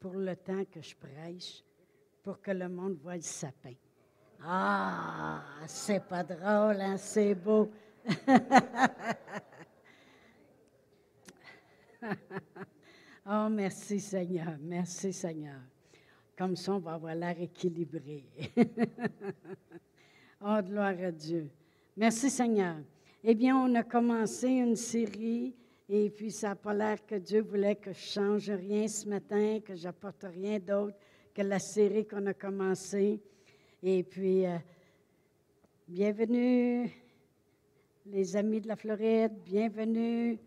pour le temps que je prêche, pour que le monde voit le sapin. Ah, c'est pas drôle, hein? c'est beau. oh, merci Seigneur, merci Seigneur. Comme ça, on va avoir l'air équilibré. oh, gloire à Dieu. Merci Seigneur. Eh bien, on a commencé une série et puis ça n'a pas l'air que Dieu voulait que je change rien ce matin, que j'apporte rien d'autre que la série qu'on a commencée. Et puis, euh, bienvenue les amis de la Floride, bienvenue.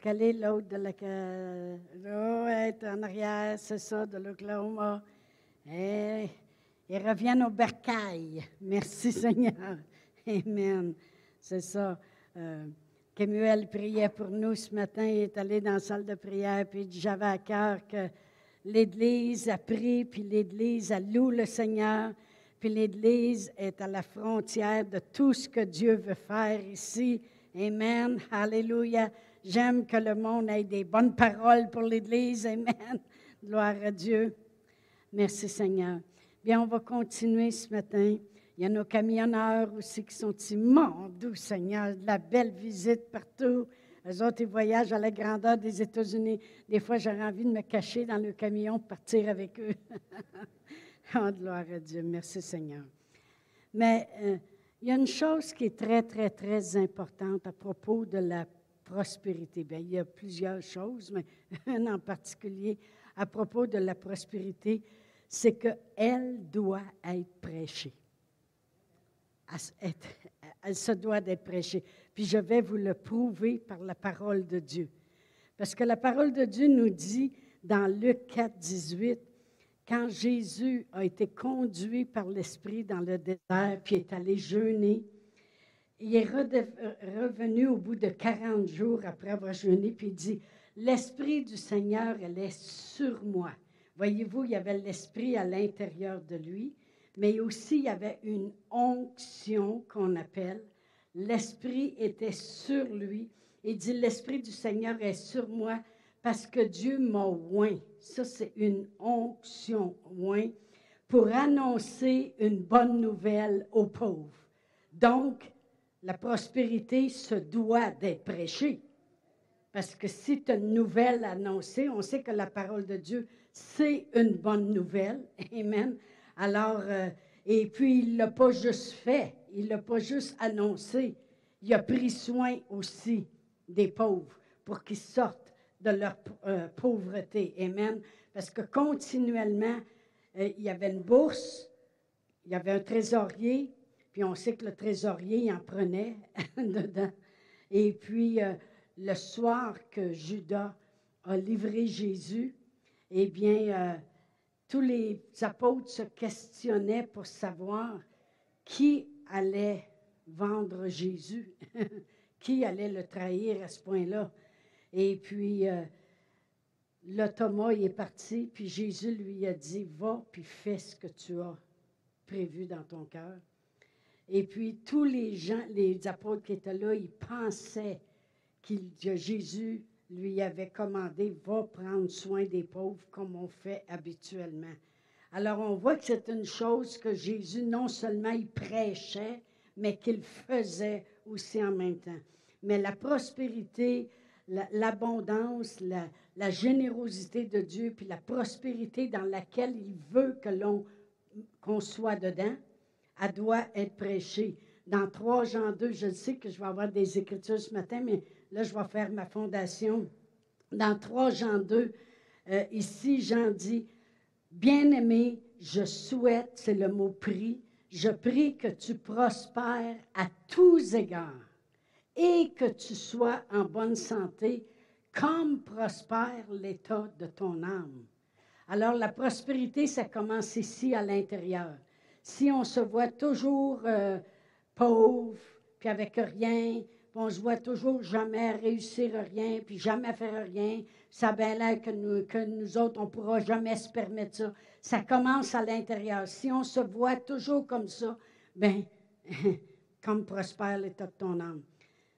Qu'elle est, l'autre de la... Est en arrière, c'est ça, de l'Oklahoma. Et, et reviennent au bercail. Merci Seigneur. Amen. C'est ça. Euh, Kemuel priait pour nous ce matin. Il est allé dans la salle de prière, puis j'avais à cœur que l'Église a pris, puis l'Église a loue le Seigneur, puis l'Église est à la frontière de tout ce que Dieu veut faire ici. Amen. Alléluia. J'aime que le monde ait des bonnes paroles pour l'Église. Amen. Gloire à Dieu. Merci Seigneur. Bien, on va continuer ce matin. Il y a nos camionneurs aussi qui sont immondes, Seigneur, de la belle visite partout. Les autres, ils voyagent à la grandeur des États-Unis. Des fois, j'aurais envie de me cacher dans le camion, partir avec eux. oh, gloire à Dieu. Merci, Seigneur. Mais euh, il y a une chose qui est très, très, très importante à propos de la prospérité. Bien, il y a plusieurs choses, mais une en particulier à propos de la prospérité, c'est qu'elle doit être prêchée elle se doit d'être prêchée. Puis je vais vous le prouver par la parole de Dieu. Parce que la parole de Dieu nous dit dans Luc 4, 18, quand Jésus a été conduit par l'Esprit dans le désert, puis est allé jeûner, il est revenu au bout de 40 jours après avoir jeûné, puis il dit, l'Esprit du Seigneur, elle est sur moi. Voyez-vous, il y avait l'Esprit à l'intérieur de lui mais aussi il y avait une onction qu'on appelle. L'Esprit était sur lui. Il dit, l'Esprit du Seigneur est sur moi parce que Dieu m'a oint. Ça, c'est une onction, oint, pour annoncer une bonne nouvelle aux pauvres. Donc, la prospérité se doit d'être prêchée. Parce que si tu as une nouvelle annoncée, on sait que la parole de Dieu, c'est une bonne nouvelle. Amen. Alors, euh, et puis, il ne l'a pas juste fait, il ne l'a pas juste annoncé, il a pris soin aussi des pauvres pour qu'ils sortent de leur euh, pauvreté. Amen. Parce que continuellement, euh, il y avait une bourse, il y avait un trésorier, puis on sait que le trésorier, il en prenait dedans. Et puis, le soir que Judas a livré Jésus, eh bien, tous les apôtres se questionnaient pour savoir qui allait vendre Jésus, qui allait le trahir à ce point-là. Et puis, euh, le Thomas est parti, puis Jésus lui a dit, va, puis fais ce que tu as prévu dans ton cœur. Et puis, tous les gens, les apôtres qui étaient là, ils pensaient que Jésus lui avait commandé, va prendre soin des pauvres comme on fait habituellement. Alors on voit que c'est une chose que Jésus non seulement il prêchait, mais qu'il faisait aussi en même temps. Mais la prospérité, l'abondance, la, générosité de Dieu, puis la prospérité dans laquelle il veut que l'on qu'on soit dedans, elle doit être prêchée. Dans 3 Jean 2, je sais que je vais avoir des écritures ce matin, mais Là, je vais faire ma fondation. Dans 3 Jean 2, euh, ici, Jean dit, Bien-aimé, je souhaite, c'est le mot prie, je prie que tu prospères à tous égards et que tu sois en bonne santé comme prospère l'état de ton âme. Alors la prospérité, ça commence ici à l'intérieur. Si on se voit toujours euh, pauvre, puis avec rien, on se voit toujours jamais réussir rien, puis jamais faire rien. Ça a bien l'air que nous, que nous autres, on ne pourra jamais se permettre ça. Ça commence à l'intérieur. Si on se voit toujours comme ça, ben, comme prospère l'état de ton âme.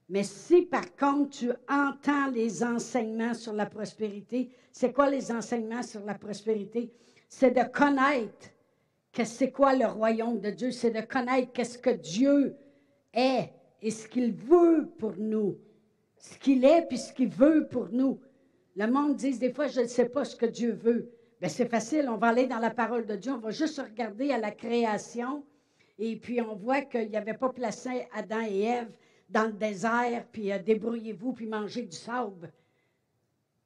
Mais si par contre tu entends les enseignements sur la prospérité, c'est quoi les enseignements sur la prospérité? C'est de connaître que c'est quoi le royaume de Dieu, c'est de connaître qu'est-ce que Dieu est et ce qu'il veut pour nous, ce qu'il est puis ce qu'il veut pour nous. Le monde dit des fois, je ne sais pas ce que Dieu veut. Bien, c'est facile, on va aller dans la parole de Dieu, on va juste regarder à la création, et puis on voit qu'il n'y avait pas placé Adam et Ève dans le désert, puis euh, débrouillez-vous, puis mangez du sable.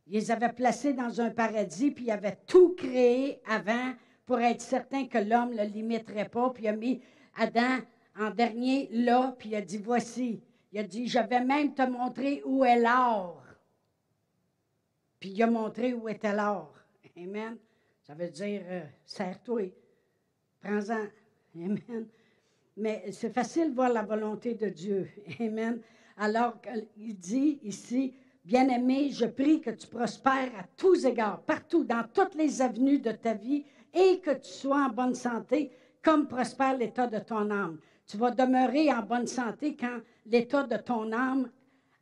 Ils les avaient placés dans un paradis, puis ils avaient tout créé avant pour être certain que l'homme ne le limiterait pas, puis il a mis Adam en dernier là, puis il a dit, voici. Il a dit, je vais même te montrer où est l'or. Puis il a montré où était l'or. Amen. Ça veut dire, euh, serre-toi, prends-en. Amen. Mais c'est facile de voir la volonté de Dieu. Amen. Alors, il dit ici, Bien-aimé, je prie que tu prospères à tous égards, partout, dans toutes les avenues de ta vie, et que tu sois en bonne santé, comme prospère l'état de ton âme. Tu vas demeurer en bonne santé quand l'état de ton âme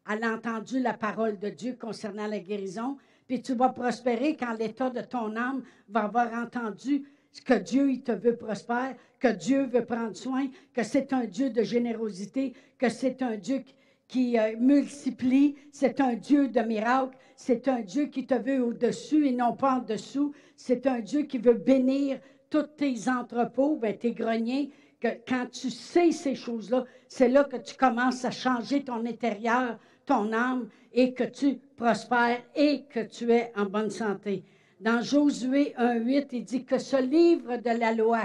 a entendu la parole de Dieu concernant la guérison, puis tu vas prospérer quand l'état de ton âme va avoir entendu que Dieu il te veut prospère, que Dieu veut prendre soin, que c'est un Dieu de générosité, que c'est un Dieu qui, euh, multiplie, c'est un Dieu de miracles, c'est un Dieu qui te veut au-dessus et non pas en dessous, c'est un Dieu qui veut bénir tous tes entrepôts, ben, tes greniers, que quand tu sais ces choses-là, c'est là que tu commences à changer ton intérieur, ton âme, et que tu prospères et que tu es en bonne santé. Dans Josué 1.8, il dit que ce livre de la loi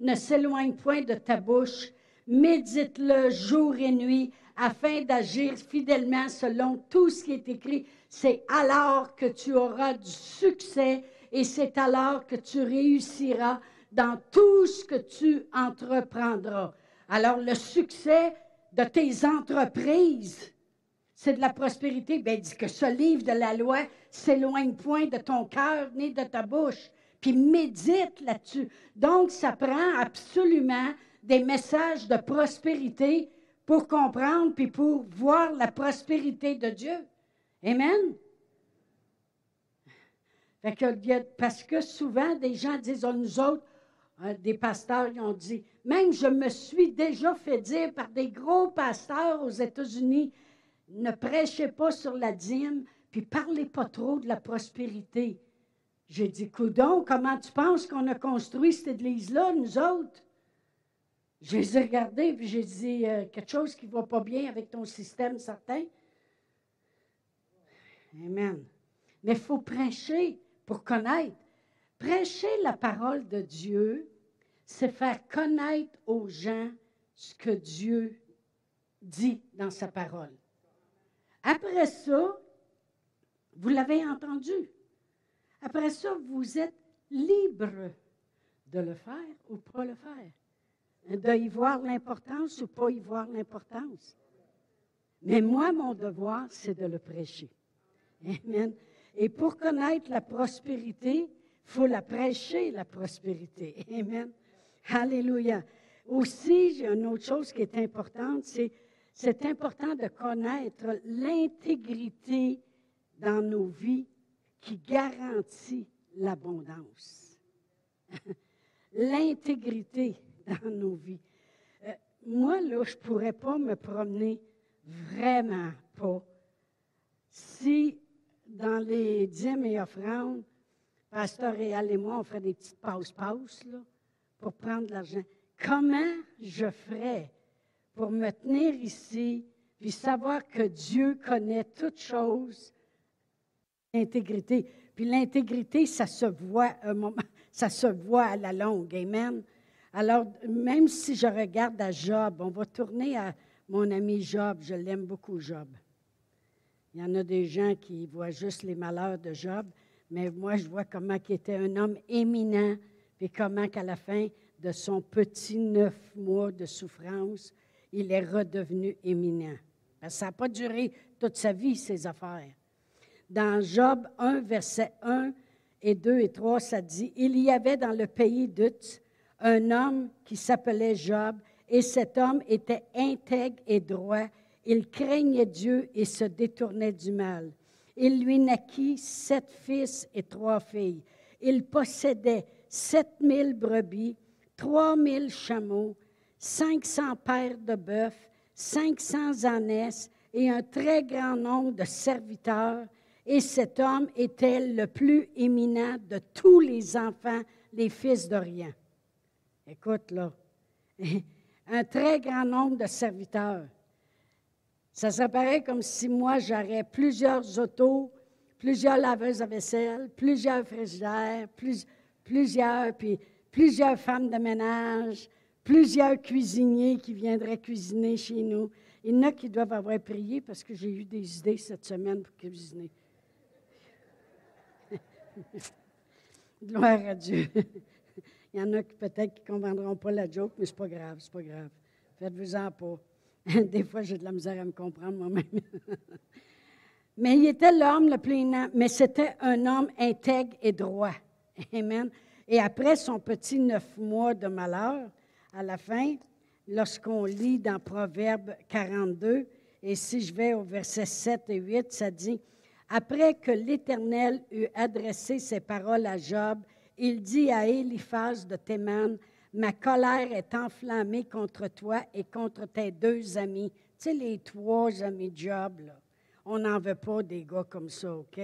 ne s'éloigne point de ta bouche, médite-le jour et nuit, afin d'agir fidèlement selon tout ce qui est écrit. C'est alors que tu auras du succès et c'est alors que tu réussiras dans tout ce que tu entreprendras. Alors le succès de tes entreprises, c'est de la prospérité. Bien, dit que ce livre de la loi s'éloigne point de ton cœur ni de ta bouche. Puis médite là-dessus. Donc, ça prend absolument des messages de prospérité pour comprendre puis pour voir la prospérité de Dieu. Amen. parce que souvent, des gens disent, oh, nous autres, euh, des pasteurs, ils ont dit, même je me suis déjà fait dire par des gros pasteurs aux États-Unis, ne prêchez pas sur la dîme, puis parlez pas trop de la prospérité. J'ai dit, Coudon, comment tu penses qu'on a construit cette église-là, nous autres? Je les ai regardés, puis j'ai dit, euh, quelque chose qui ne va pas bien avec ton système certain. Amen. Mais il faut prêcher pour connaître. Prêcher la parole de Dieu, c'est faire connaître aux gens ce que Dieu dit dans sa parole. Après ça, vous l'avez entendu. Après ça, vous êtes libre de le faire ou pas le faire. De y voir l'importance ou pas y voir l'importance. Mais moi, mon devoir, c'est de le prêcher. Amen. Et pour connaître la prospérité, il faut la prêcher, la prospérité. Amen. Alléluia. Aussi, j'ai une autre chose qui est importante, c'est c'est important de connaître l'intégrité dans nos vies qui garantit l'abondance. l'intégrité dans nos vies. Euh, moi, là, je ne pourrais pas me promener vraiment pas si dans les dîmes et offrandes, Pasteur Réal et moi, on ferait des petites pauses-pauses pour prendre l'argent. Comment je ferais pour me tenir ici, puis savoir que Dieu connaît toutes choses, l'intégrité. Puis l'intégrité, ça se voit ça se voit à la longue. Amen. Alors, même si je regarde à Job, on va tourner à mon ami Job. Je l'aime beaucoup, Job. Il y en a des gens qui voient juste les malheurs de Job, mais moi, je vois comment il était un homme éminent, puis comment qu'à la fin de son petit neuf mois de souffrance, il est redevenu éminent. ça n'a pas duré toute sa vie, ces affaires. Dans Job 1, verset 1 et 2 et 3, ça dit, Il y avait dans le pays d'Utz un homme qui s'appelait Job, et cet homme était intègre et droit, Il craignait Dieu et se détournait du mal. Il lui naquit sept fils et trois filles. Il possédait sept mille brebis, trois mille chameaux, cinq cents paires de bœufs, cinq cents ânesses et un très grand nombre de serviteurs. Et cet homme était le plus éminent de tous les enfants, les fils d'Orient. Écoute là, un très grand nombre de serviteurs. Ça s'apparaît comme si moi, j'aurais plusieurs autos, plusieurs laveuses à vaisselle, plusieurs frigidaires, plusieurs, puis plusieurs femmes de ménage, plusieurs cuisiniers qui viendraient cuisiner chez nous. Il y en a qui doivent avoir prié parce que j'ai eu des idées cette semaine pour cuisiner. Gloire à Dieu. Il y en a qui peut-être qui ne comprendront pas la joke, mais ce n'est pas grave, c'est pas grave. Faites-vous-en pas. Des fois, j'ai de la misère à me comprendre moi-même. mais il était l'homme le plus mais c'était un homme intègre et droit. Amen. Et après son petit neuf mois de malheur, à la fin, lorsqu'on lit dans Proverbe 42, et si je vais au verset 7 et 8, ça dit, Après que l'Éternel eut adressé ses paroles à Job, il dit à Eliphaz de Théman, Ma colère est enflammée contre toi et contre tes deux amis. Tu sais, les trois amis de Job. On n'en veut pas des gars comme ça, OK?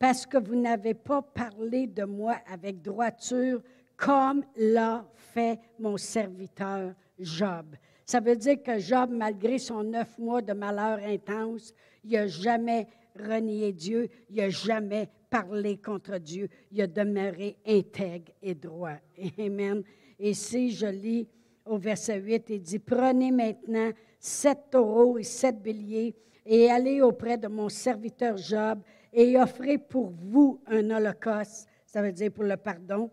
Parce que vous n'avez pas parlé de moi avec droiture comme l'a fait mon serviteur Job. Ça veut dire que Job, malgré son neuf mois de malheur intense, il n'a jamais renié Dieu, il n'a jamais parlé contre Dieu, il a demeuré intègre et droit. Amen. Et si je lis au verset 8, il dit, prenez maintenant sept taureaux et sept béliers et allez auprès de mon serviteur Job et offrez pour vous un holocauste, ça veut dire pour le pardon.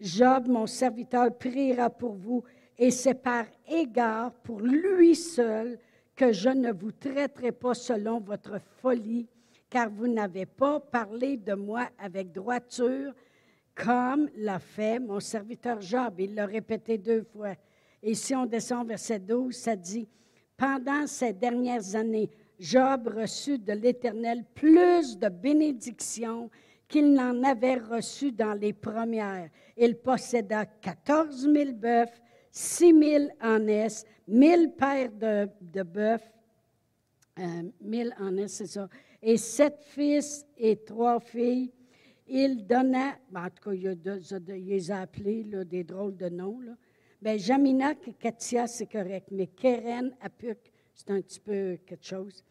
Job, mon serviteur, priera pour vous et c'est par égard pour lui seul que je ne vous traiterai pas selon votre folie, car vous n'avez pas parlé de moi avec droiture, comme l'a fait mon serviteur Job. Il l'a répété deux fois. Et si on descend verset 12, ça dit, Pendant ces dernières années, Job reçut de l'Éternel plus de bénédictions qu'il n'en avait reçu dans les premières. Il posséda 14 000 bœufs, 6 000 ânesses, 1000 paires de, de bœufs, euh, 1000 ânesses, c'est ça, et sept fils et trois filles il donna, ben, en tout cas, il, les a appelés des drôles de noms. Là. Bien, Jaminac et Katia, c'est correct, mais Keren, Apuk, c'est un petit peu quelque chose.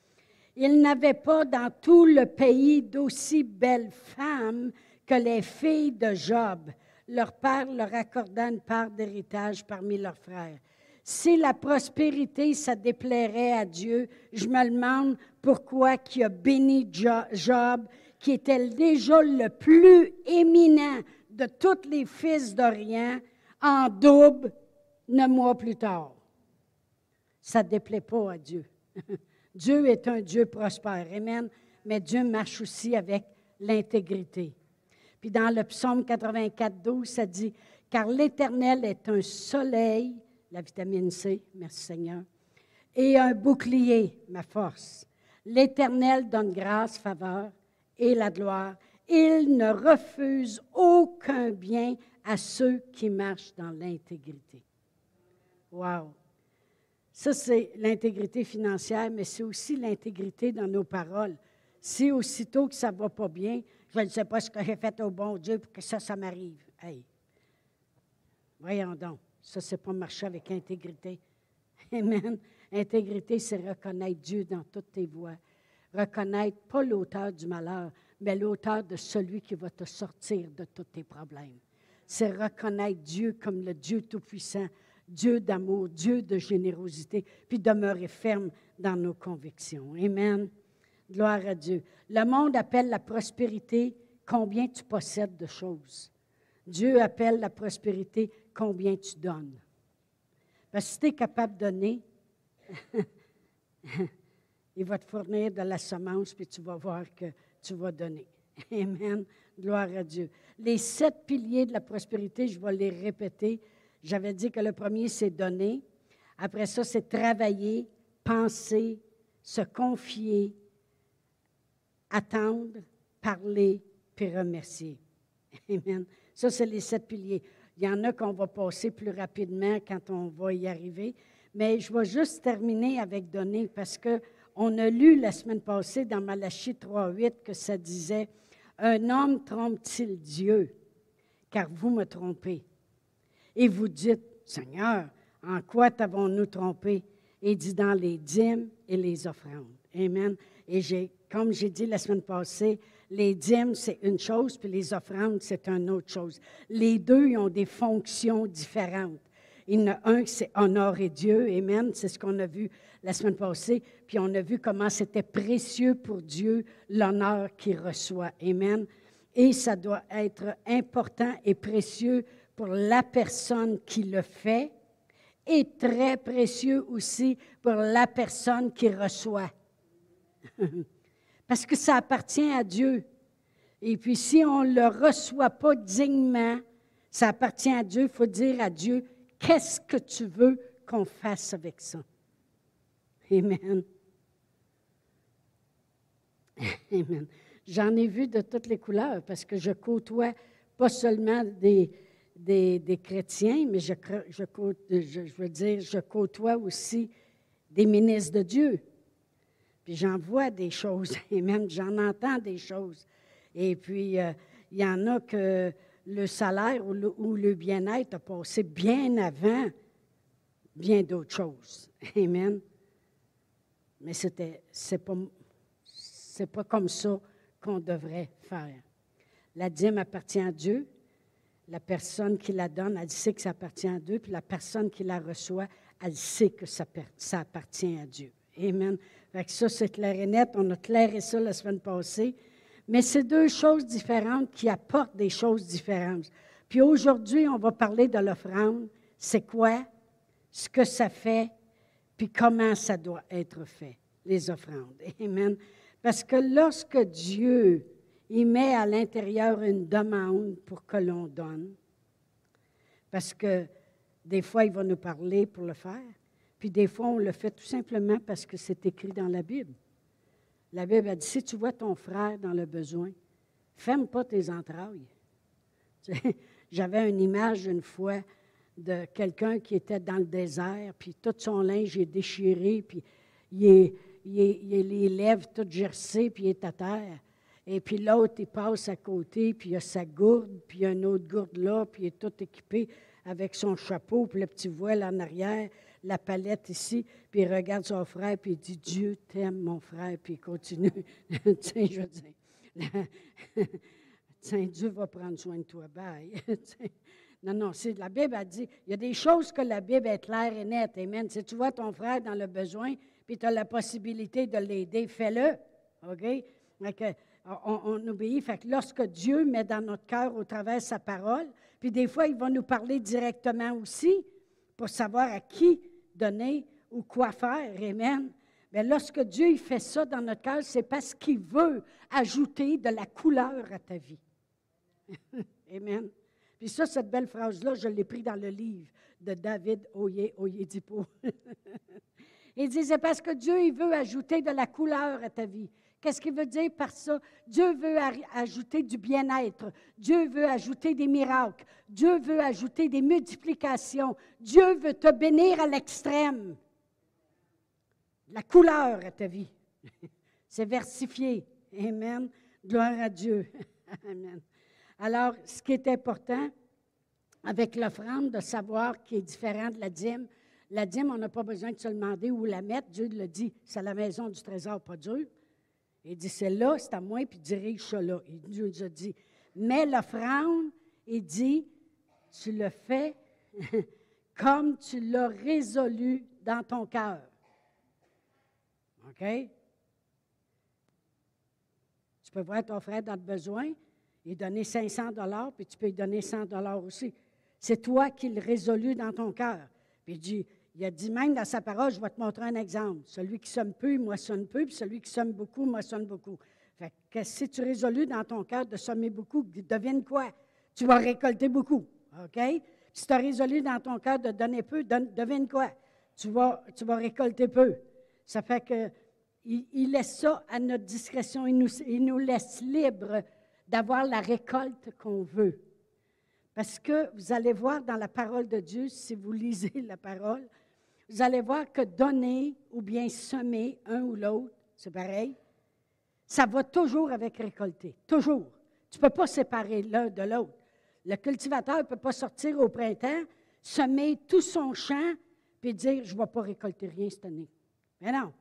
Il n'avait pas dans tout le pays d'aussi belles femmes que les filles de Job. Leur père leur accorda une part d'héritage parmi leurs frères. Si la prospérité, ça déplairait à Dieu, je me demande pourquoi qui a béni Job qui était déjà le plus éminent de tous les fils d'Orient, en double neuf mois plus tard. Ça ne déplaît pas à Dieu. Dieu est un Dieu prospère, Amen, mais Dieu marche aussi avec l'intégrité. Puis dans le psaume 84, 12, ça dit Car l'Éternel est un soleil, la vitamine C, merci Seigneur, et un bouclier, ma force. L'Éternel donne grâce, faveur et la gloire. Il ne refuse aucun bien à ceux qui marchent dans l'intégrité. Wow! Ça, c'est l'intégrité financière, mais c'est aussi l'intégrité dans nos paroles. Si aussitôt que ça ne va pas bien, je ne sais pas ce que j'ai fait au bon Dieu pour que ça, ça m'arrive. Hey! Voyons donc, ça, c'est pas marcher avec intégrité. Amen. Intégrité, c'est reconnaître Dieu dans toutes tes voies reconnaître pas l'auteur du malheur, mais l'auteur de celui qui va te sortir de tous tes problèmes. C'est reconnaître Dieu comme le Dieu Tout-Puissant, Dieu d'amour, Dieu de générosité, puis demeurer ferme dans nos convictions. Amen. Gloire à Dieu. Le monde appelle la prospérité combien tu possèdes de choses. Dieu appelle la prospérité combien tu donnes. Parce que si tu es capable de donner, il va te fournir de la semence, puis tu vas voir que tu vas donner. Amen. Gloire à Dieu. Les sept piliers de la prospérité, je vais les répéter. J'avais dit que le premier, c'est donner. Après ça, c'est travailler, penser, se confier, attendre, parler, puis remercier. Amen. Ça, c'est les sept piliers. Il y en a qu'on va passer plus rapidement quand on va y arriver. Mais je vais juste terminer avec donner parce qu'on a lu la semaine passée dans Malachie 3.8 que ça disait Un homme trompe-t-il Dieu? Car vous me trompez. Et vous dites Seigneur, en quoi t'avons-nous trompé? Il dit dans les dîmes et les offrandes. Amen. Et j'ai, comme j'ai dit la semaine passée, les dîmes, c'est une chose, puis les offrandes, c'est une autre chose. Les deux, ils ont des fonctions différentes. Il y en a un, c'est honorer Dieu. Amen. C'est ce qu'on a vu la semaine passée. Puis on a vu comment c'était précieux pour Dieu l'honneur qu'il reçoit. Amen. Et ça doit être important et précieux pour la personne qui le fait et très précieux aussi pour la personne qui reçoit. Parce que ça appartient à Dieu. Et puis si on ne le reçoit pas dignement, ça appartient à Dieu, il faut dire à Dieu, qu'est-ce que tu veux qu'on fasse avec ça? Amen. Amen. J'en ai vu de toutes les couleurs parce que je côtoie pas seulement des, des, chrétiens, mais je, je, je, veux dire, je côtoie aussi des ministres de Dieu. Puis j'en vois des choses, et même j'en entends des choses. Et puis, euh, il y en a que le salaire ou le, bien-être a passé bien avant bien d'autres choses. Amen. Mais c'était, c'est pas, c'est pas comme ça qu'on devrait faire. La dîme appartient à Dieu. La personne qui la donne, elle sait que ça appartient à Dieu. Puis la personne qui la reçoit, elle sait que ça, appartient à Dieu. Amen. Fait ça, c'est clair et net. On a clairé ça la semaine passée. Mais c'est deux choses différentes qui apportent des choses différentes. Puis aujourd'hui, on va parler de l'offrande. C'est quoi? Ce que ça fait, puis comment ça doit être fait, les offrandes. Amen. Parce que lorsque Dieu il met à l'intérieur une demande pour que l'on donne, parce que des fois, il va nous parler pour le faire, puis des fois, on le fait tout simplement parce que c'est écrit dans la Bible. La Bible a dit, si tu vois ton frère dans le besoin, ferme pas tes entrailles. J'avais une image une fois de quelqu'un qui était dans le désert, puis tout son linge est déchiré, puis il est, il les lèvres puis il est à terre. Et puis l'autre, il passe à côté, puis il a sa gourde, puis il y a une autre gourde là, puis il est tout équipé avec son chapeau, puis le petit voile en arrière, la palette ici, puis il regarde son frère, puis il dit Dieu t'aime, mon frère, puis il continue. Tiens, je veux dire, Tiens, Dieu va prendre soin de toi, bye. non, non, c'est la Bible a dit, il y a des choses que la Bible est claire et nette. Amen. Si tu vois ton frère dans le besoin, puis tu as la possibilité de l'aider, fais-le. OK? On, obéit. Fait que lorsque Dieu met dans notre cœur au travers sa parole, puis des fois, il va nous parler directement aussi pour savoir à qui donner ou quoi faire. Amen. Mais lorsque Dieu il fait ça dans notre cœur, c'est parce qu'il veut ajouter de la couleur à ta vie. Amen. Puis ça, cette belle phrase-là, je l'ai pris dans le livre de David Oye Oyedipo. il dit, c'est parce que Dieu, il veut ajouter de la couleur à ta vie. Qu'est-ce qu'il veut dire par ça? Dieu veut ajouter du bien-être. Dieu veut ajouter des miracles. Dieu veut ajouter des multiplications. Dieu veut te bénir à l'extrême. La couleur à ta vie. C'est versifié. Amen. Gloire à Dieu. Amen. Alors, ce qui est important avec l'offrande, de savoir qui est différent de la dîme, la dîme, on n'a pas besoin de se demander où la mettre. Dieu le dit, c'est la maison du trésor, pas Dieu. Il dit, c'est là, c'est à moi, puis dirige ça là. Il nous a dit, mais l'offrande, il dit, tu le fais comme tu l'as résolu dans ton cœur. OK? Tu peux voir ton frère dans le besoin, et donner 500 dollars, puis tu peux lui donner 100 dollars aussi. C'est toi qui le résolu dans ton cœur. Puis il dit, il a dit même dans sa parole, je vais te montrer un exemple. Celui qui somme peu, moi sonne peu, puis celui qui somme beaucoup, moi sonne beaucoup. Fait que si tu résolu dans ton cœur de sommer beaucoup, devine quoi? Tu vas récolter beaucoup. OK? Si tu as résolu dans ton cœur de donner peu, devine quoi? Tu vas, tu vas récolter peu. Ça fait que il, laisse ça à notre discrétion. Il nous, il nous laisse libre d'avoir la récolte qu'on veut. Parce que vous allez voir dans la parole de Dieu, si vous lisez la parole, vous allez voir que donner ou bien semer un ou l'autre, c'est pareil, ça va toujours avec récolter. Toujours. Tu ne peux pas séparer l'un de l'autre. Le cultivateur ne peut pas sortir au printemps, semer tout son champ, puis dire Je ne vais pas récolter rien cette année. Mais non.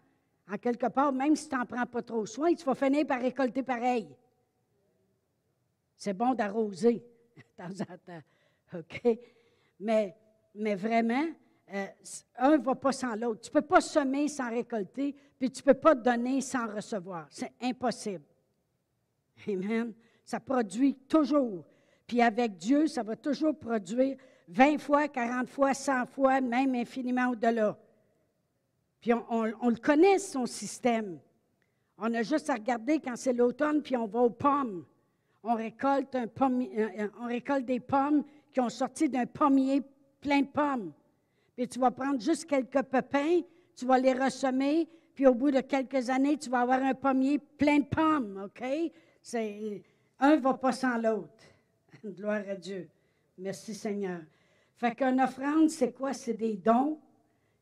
En quelque part, même si tu n'en prends pas trop soin, tu vas finir par récolter pareil. C'est bon d'arroser de temps en temps. OK? Mais, mais vraiment, euh, un ne va pas sans l'autre. Tu ne peux pas semer sans récolter, puis tu ne peux pas donner sans recevoir. C'est impossible. Amen. Ça produit toujours. Puis avec Dieu, ça va toujours produire 20 fois, 40 fois, 100 fois, même infiniment au-delà. Puis on, le connaît, son système. On a juste à regarder quand c'est l'automne, puis on va aux pommes. On récolte, un on récolte des pommes qui ont sorti d'un pommier plein de pommes. Puis tu vas prendre juste quelques pépins, tu vas les ressemer, puis au bout de quelques années, tu vas avoir un pommier plein de pommes, OK? C'est, un ne va pas sans l'autre. Gloire à Dieu. Merci Seigneur. Fait qu'une offrande, c'est quoi? C'est des dons,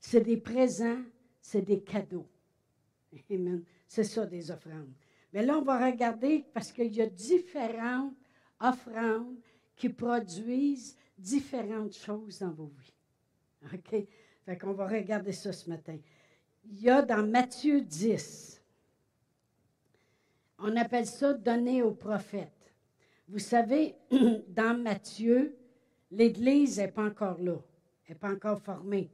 c'est des présents, c'est des cadeaux. Amen. C'est ça des offrandes. Mais là, on va regarder parce qu'il y a différentes offrandes qui produisent différentes choses dans vos vies. OK? Fait qu'on va regarder ça ce matin. Il y a dans Matthieu 10, on appelle ça donner aux prophètes. Vous savez, dans Matthieu, l'Église n'est pas encore là, n'est pas encore formée.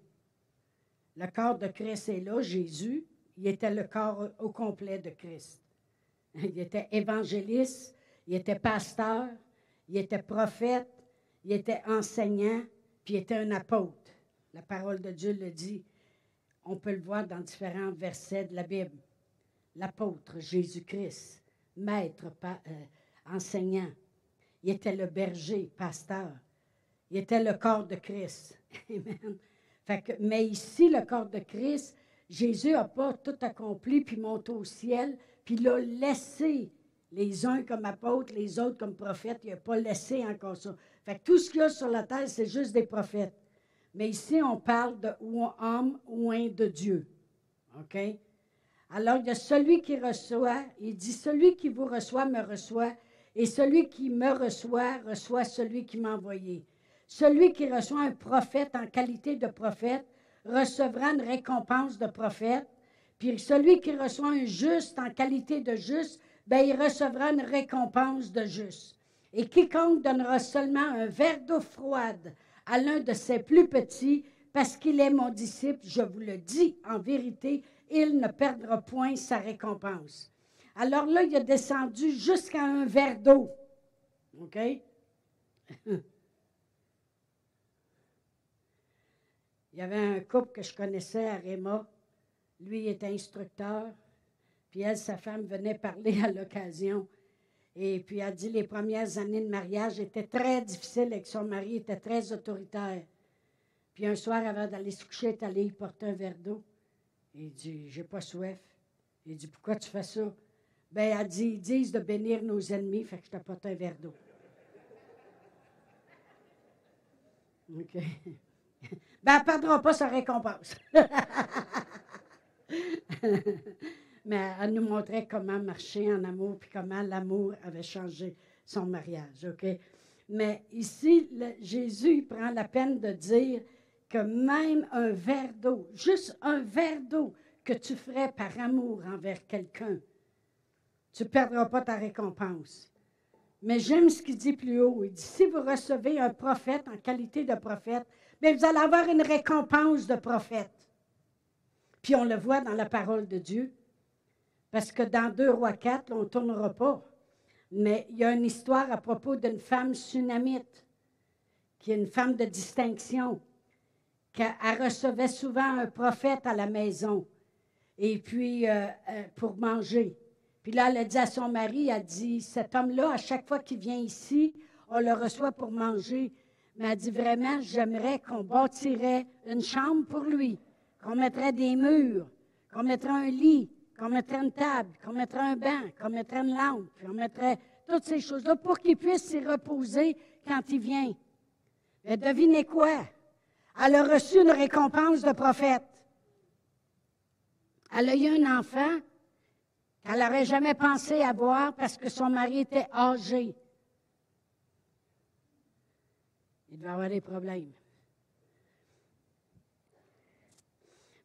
Le corps de Christ est là, Jésus, il était le corps au complet de Christ. Il était évangéliste, il était pasteur, il était prophète, il était enseignant, puis il était un apôtre. La parole de Dieu le dit. On peut le voir dans différents versets de la Bible. L'apôtre Jésus-Christ, maître, euh, enseignant. Il était le berger, pasteur. Il était le corps de Christ. Amen. mais ici, le corps de Christ, Jésus n'a pas tout accompli, puis monté au ciel, puis il a laissé les uns comme apôtres, les autres comme prophètes. Il n'a pas laissé encore ça. Fait tout ce qu'il y a sur la terre, c'est juste des prophètes. Mais ici, on parle de homme un de Dieu. OK? Alors, il y a celui qui reçoit, il dit, celui qui vous reçoit me reçoit, et celui qui me reçoit reçoit celui qui m'a envoyé. Celui qui reçoit un prophète en qualité de prophète recevra une récompense de prophète, puis celui qui reçoit un juste en qualité de juste, ben, il recevra une récompense de juste. Et quiconque donnera seulement un verre d'eau froide à l'un de ses plus petits, parce qu'il est mon disciple, je vous le dis en vérité, il ne perdra point sa récompense. Alors là, il a descendu jusqu'à un verre d'eau. OK? il y avait un couple que je connaissais à Réma. Lui était instructeur. Puis elle, sa femme, venait parler à l'occasion. Et puis, elle dit les premières années de mariage étaient très difficiles avec son mari, était très autoritaire. Puis un soir, avant d'aller se coucher, elle est allée porter un verre d'eau. Il dit J'ai pas soif. Il dit Pourquoi tu fais ça? Ben, elle dit Ils disent de bénir nos ennemis, fait que je t'apporte un verre d'eau. OK. ben, elle ne perdra pas sa récompense. mais elle nous montrait comment marcher en amour, puis comment l'amour avait changé son mariage. OK? Mais ici, Jésus prend la peine de dire que même un verre d'eau, juste un verre d'eau que tu ferais par amour envers quelqu'un, tu ne perdras pas ta récompense. Mais j'aime ce qu'il dit plus haut. Il dit, si vous recevez un prophète en qualité de prophète, mais vous allez avoir une récompense de prophète. Puis on le voit dans la parole de Dieu. Parce que dans 2 Rois 4, on ne tournera pas. Mais il y a une histoire à propos d'une femme sunamite, qui est une femme de distinction, qu'elle recevait souvent un prophète à la maison, et puis euh, euh, pour manger. Puis là, elle a dit à son mari, elle a dit, cet homme-là, à chaque fois qu'il vient ici, on le reçoit pour manger. Mais elle dit vraiment, j'aimerais qu'on bâtirait une chambre pour lui, qu'on mettrait des murs, qu'on mettrait un lit, qu'on mettrait une table, qu'on mettrait un banc, qu'on mettrait une lampe, qu'on mettrait toutes ces choses-là pour qu'il puisse s'y reposer quand il vient. Mais devinez quoi? Elle a reçu une récompense de prophète. Elle a eu un enfant qu'elle n'aurait jamais pensé avoir parce que son mari était âgé. Il devait avoir des problèmes.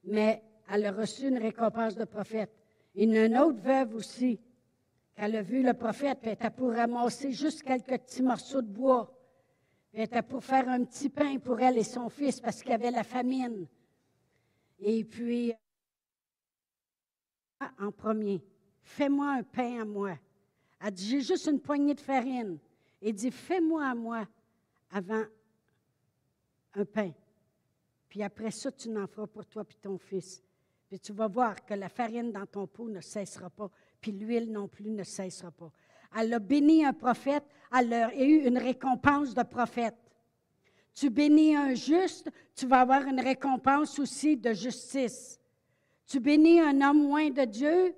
Mais elle a reçu une récompense de prophète. Il y a une autre veuve aussi, qu'elle a vu le prophète, puis elle était pour ramasser juste quelques petits morceaux de bois. elle était pour faire un petit pain pour elle et son fils parce qu'il y avait la famine. Et puis, en premier, fais-moi un pain à moi. Elle dit, j'ai juste une poignée de farine. Il dit, fais-moi à moi avant un pain. Puis après ça, tu n'en feras pour toi et ton fils. Puis tu vas voir que la farine dans ton pot ne cessera pas, puis l'huile non plus ne cessera pas. Elle a béni un prophète, elle a eu une récompense de prophète. Tu bénis un juste, tu vas avoir une récompense aussi de justice. Tu bénis un homme loin de Dieu,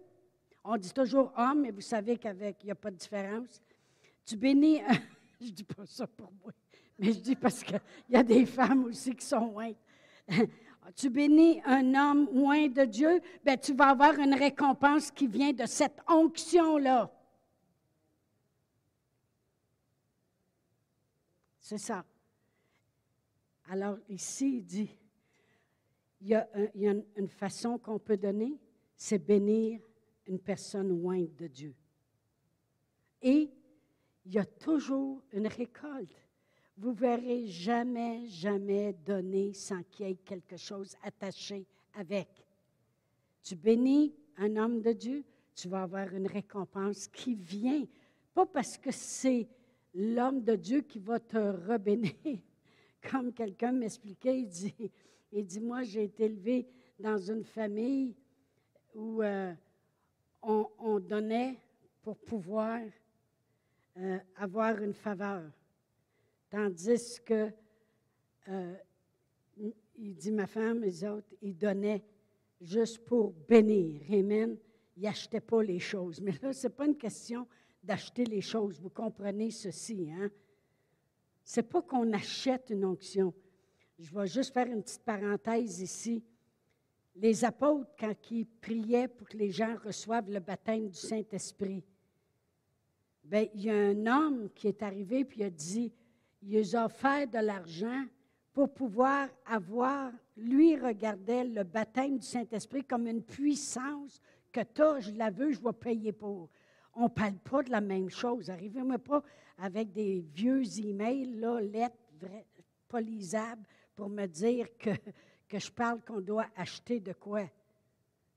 on dit toujours homme, mais vous savez qu'avec, il n'y a pas de différence. Tu bénis, je ne dis pas ça pour moi, mais je dis parce qu'il y a des femmes aussi qui sont loin. Tu bénis un homme loin de Dieu, ben tu vas avoir une récompense qui vient de cette onction-là. C'est ça. Alors ici, il dit, il y a, une façon qu'on peut donner, c'est bénir une personne loin de Dieu. Et il y a toujours une récolte. Vous verrez jamais, jamais donner sans qu'il y ait quelque chose attaché avec. Tu bénis un homme de Dieu, tu vas avoir une récompense qui vient, pas parce que c'est l'homme de Dieu qui va te rebénir. Comme quelqu'un m'expliquait, il dit, il dit, moi j'ai été élevé dans une famille où euh, on, donnait pour pouvoir euh, avoir une faveur. Tandis que, euh, il dit, ma femme, les autres, ils donnaient juste pour bénir. Amen. Ils n'achetaient pas les choses. Mais là, ce n'est pas une question d'acheter les choses. Vous comprenez ceci, hein? Ce n'est pas qu'on achète une onction. Je vais juste faire une petite parenthèse ici. Les apôtres, quand ils priaient pour que les gens reçoivent le baptême du Saint-Esprit, bien, il y a un homme qui est arrivé puis il a dit il les a offert de l'argent pour pouvoir avoir, lui regardait le baptême du Saint-Esprit comme une puissance que toi, je la veux, je vais payer pour. On ne parle pas de la même chose. Arrivez-moi pas avec des vieux emails, là, lettres pas lisables, pour me dire que, que je parle qu'on doit acheter de quoi.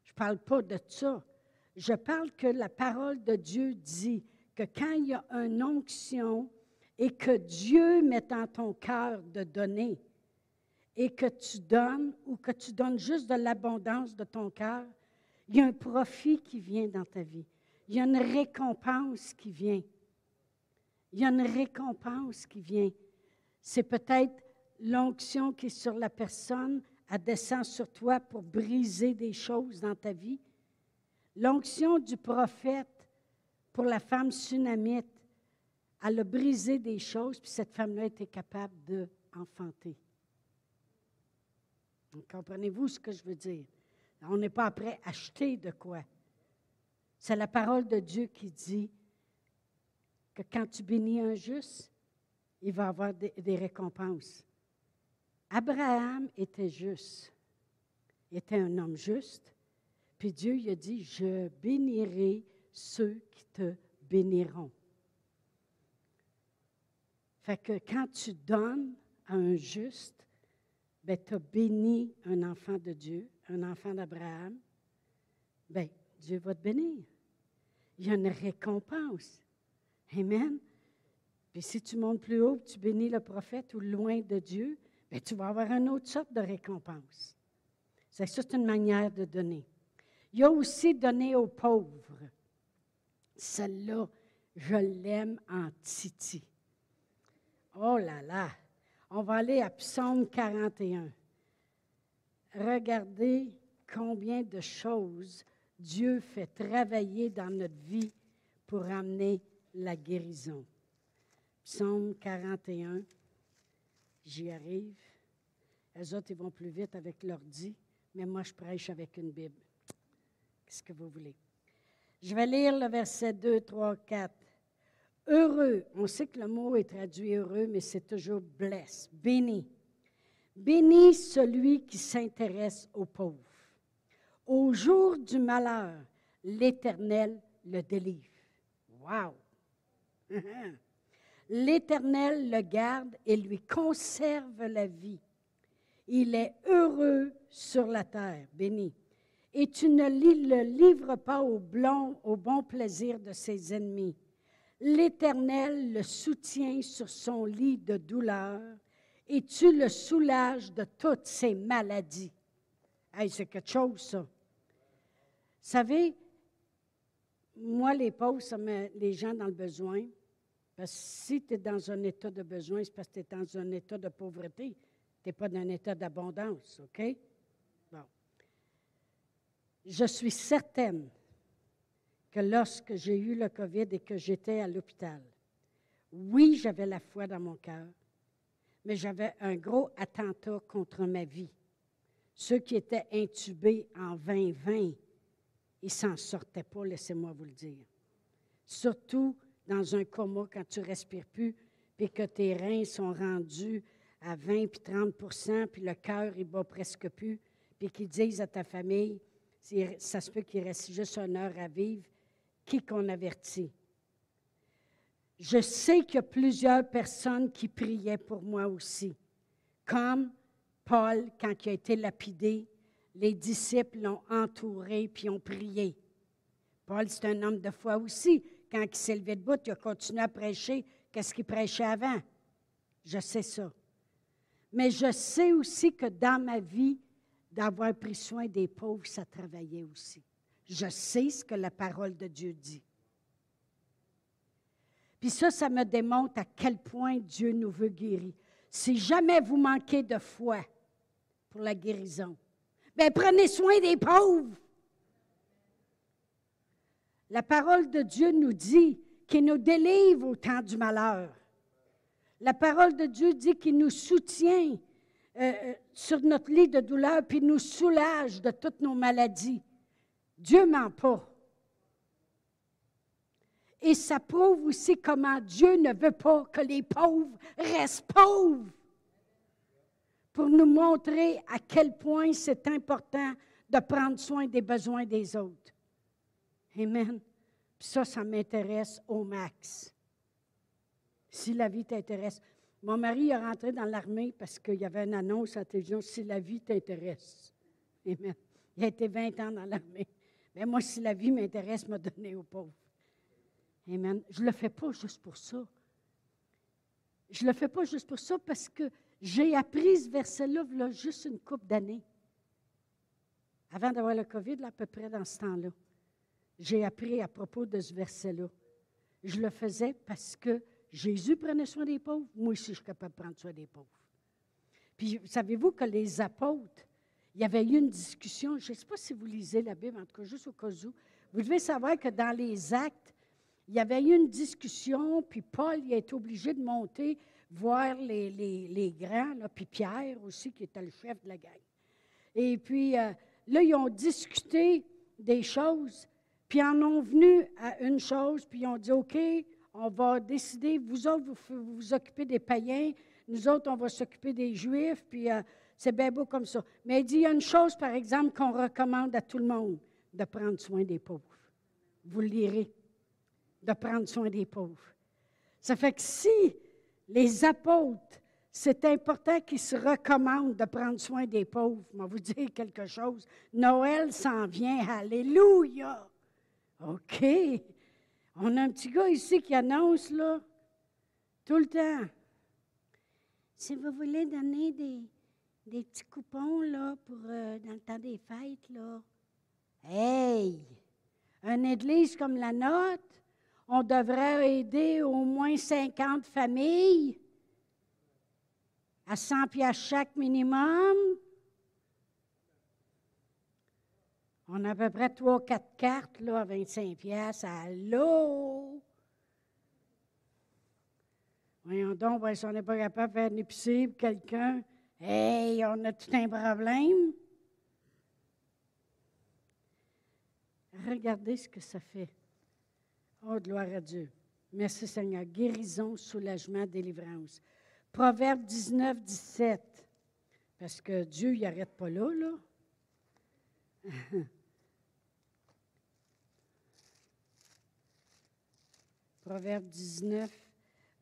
Je ne parle pas de ça. Je parle que la parole de Dieu dit que quand il y a une onction, et que Dieu met en ton cœur de donner et que tu donnes ou que tu donnes juste de l'abondance de ton cœur, il y a un profit qui vient dans ta vie. Il y a une récompense qui vient. Il y a une récompense qui vient. C'est peut-être l'onction qui est sur la personne, elle descend sur toi pour briser des choses dans ta vie. L'onction du prophète pour la femme sunamite, elle a brisé des choses, puis cette femme-là était capable d'enfanter. Comprenez-vous ce que je veux dire? On n'est pas après acheter de quoi. C'est la parole de Dieu qui dit que quand tu bénis un juste, il va avoir des, récompenses. Abraham était juste. Il était un homme juste. Puis Dieu lui a dit, je bénirai ceux qui te béniront. Fait que quand tu donnes à un juste, ben, tu as béni un enfant de Dieu, un enfant d'Abraham, ben, Dieu va te bénir. Il y a une récompense. Amen. Puis si tu montes plus haut, tu bénis le prophète ou loin de Dieu, ben, tu vas avoir une autre sorte de récompense. C'est ça, c'est une manière de donner. Il y a aussi donner aux pauvres. Celle-là, je l'aime en titi. Oh là là! On va aller à Psaume 41. Regardez combien de choses Dieu fait travailler dans notre vie pour amener la guérison. Psaume 41, j'y arrive. Les autres, ils vont plus vite avec l'ordi, mais moi, je prêche avec une Bible. Qu'est-ce que vous voulez? Je vais lire le verset 2, 3, 4. Heureux, on sait que le mot est traduit heureux, mais c'est toujours blesse, béni. Béni celui qui s'intéresse aux pauvres. Au jour du malheur, l'Éternel le délivre. Wow! L'Éternel le garde et lui conserve la vie. Il est heureux sur la terre, béni. Et tu ne le livres pas au, au bon plaisir de ses ennemis. L'Éternel le soutient sur son lit de douleur et tu le soulages de toutes ses maladies. Hey, c'est quelque chose, ça. Vous savez, moi, les pauvres, ça met les gens dans le besoin. Parce que si tu es dans un état de besoin, c'est parce que tu es dans un état de pauvreté. Tu n'es pas dans un état d'abondance, OK? Bon. Je suis certaine que lorsque j'ai eu le COVID et que j'étais à l'hôpital, oui, j'avais la foi dans mon cœur, mais j'avais un gros attentat contre ma vie. Ceux qui étaient intubés en 2020, ils s'en sortaient pas, laissez-moi vous le dire. Surtout dans un coma quand tu respires plus, puis que tes reins sont rendus à 20 puis 30% puis le cœur, il bat presque plus, puis qu'ils disent à ta famille, ça se peut qu'il reste juste une heure à vivre, qui qu'on avertit? Je sais qu'il y a plusieurs personnes qui priaient pour moi aussi, comme Paul, quand il a été lapidé, les disciples l'ont entouré puis ont prié. Paul, c'est un homme de foi aussi. Quand il s'est levé debout, il a continué à prêcher. Qu'est-ce qu'il prêchait avant? Je sais ça. Mais je sais aussi que dans ma vie, d'avoir pris soin des pauvres, ça travaillait aussi. Je sais ce que la parole de Dieu dit. Puis ça, ça me démontre à quel point Dieu nous veut guérir. Si jamais vous manquez de foi pour la guérison, bien prenez soin des pauvres. La parole de Dieu nous dit qu'il nous délivre au temps du malheur. La parole de Dieu dit qu'il nous soutient euh, euh, sur notre lit de douleur, puis nous soulage de toutes nos maladies. Dieu ment pas. Et ça prouve aussi comment Dieu ne veut pas que les pauvres restent pauvres. Pour nous montrer à quel point c'est important de prendre soin des besoins des autres. Amen. Puis ça, ça m'intéresse au max. Si la vie t'intéresse. Mon mari est rentré dans l'armée parce qu'il y avait une annonce à la télévision si la vie t'intéresse. Amen. Il a été 20 ans dans l'armée. Mais moi, si la vie m'intéresse, me donner aux pauvres. Amen. Je ne le fais pas juste pour ça. Je ne le fais pas juste pour ça parce que j'ai appris ce verset-là là, juste une couple d'années. Avant d'avoir le COVID, à peu près dans ce temps-là. J'ai appris à propos de ce verset-là. Je le faisais parce que Jésus prenait soin des pauvres. Moi aussi, je suis capable de prendre soin des pauvres. Puis, savez-vous que les apôtres, il y avait eu une discussion, je ne sais pas si vous lisez la Bible, en tout cas juste au cas où. Vous devez savoir que dans les actes, il y avait eu une discussion, puis Paul il a été obligé de monter voir les, les, grands, là, puis Pierre aussi, qui était le chef de la gang. Et puis euh, là, ils ont discuté des choses, puis en ont venu à une chose, puis ils ont dit, OK, on va décider, vous autres, vous vous, occupez des païens, nous autres, on va s'occuper des Juifs, puis euh, c'est bien beau comme ça. Mais il dit, y a une chose, par exemple, qu'on recommande à tout le monde, de prendre soin des pauvres. Vous le lirez, de prendre soin des pauvres. Ça fait que si les apôtres, c'est important qu'ils se recommandent de prendre soin des pauvres, je vais vous dire quelque chose. Noël s'en vient, alléluia. OK. On a un petit gars ici qui annonce, là, tout le temps. Si vous voulez donner des, des petits coupons, là, pour, euh, dans le temps des fêtes, là. Hey! Une église comme la nôtre, on devrait aider au moins 50 familles à 100 pièces chaque minimum. On a à peu près trois, quatre cartes là, à 25 pièces. Allô? Voyons donc, si on n'est pas capable de faire une épicerie pour quelqu'un, hey, on a tout un problème? Regardez ce que ça fait. Oh, gloire à Dieu. Merci Seigneur. Guérison, soulagement, délivrance. Proverbe 19, 17. Parce que Dieu, il n'arrête pas là, là. Proverbe 19,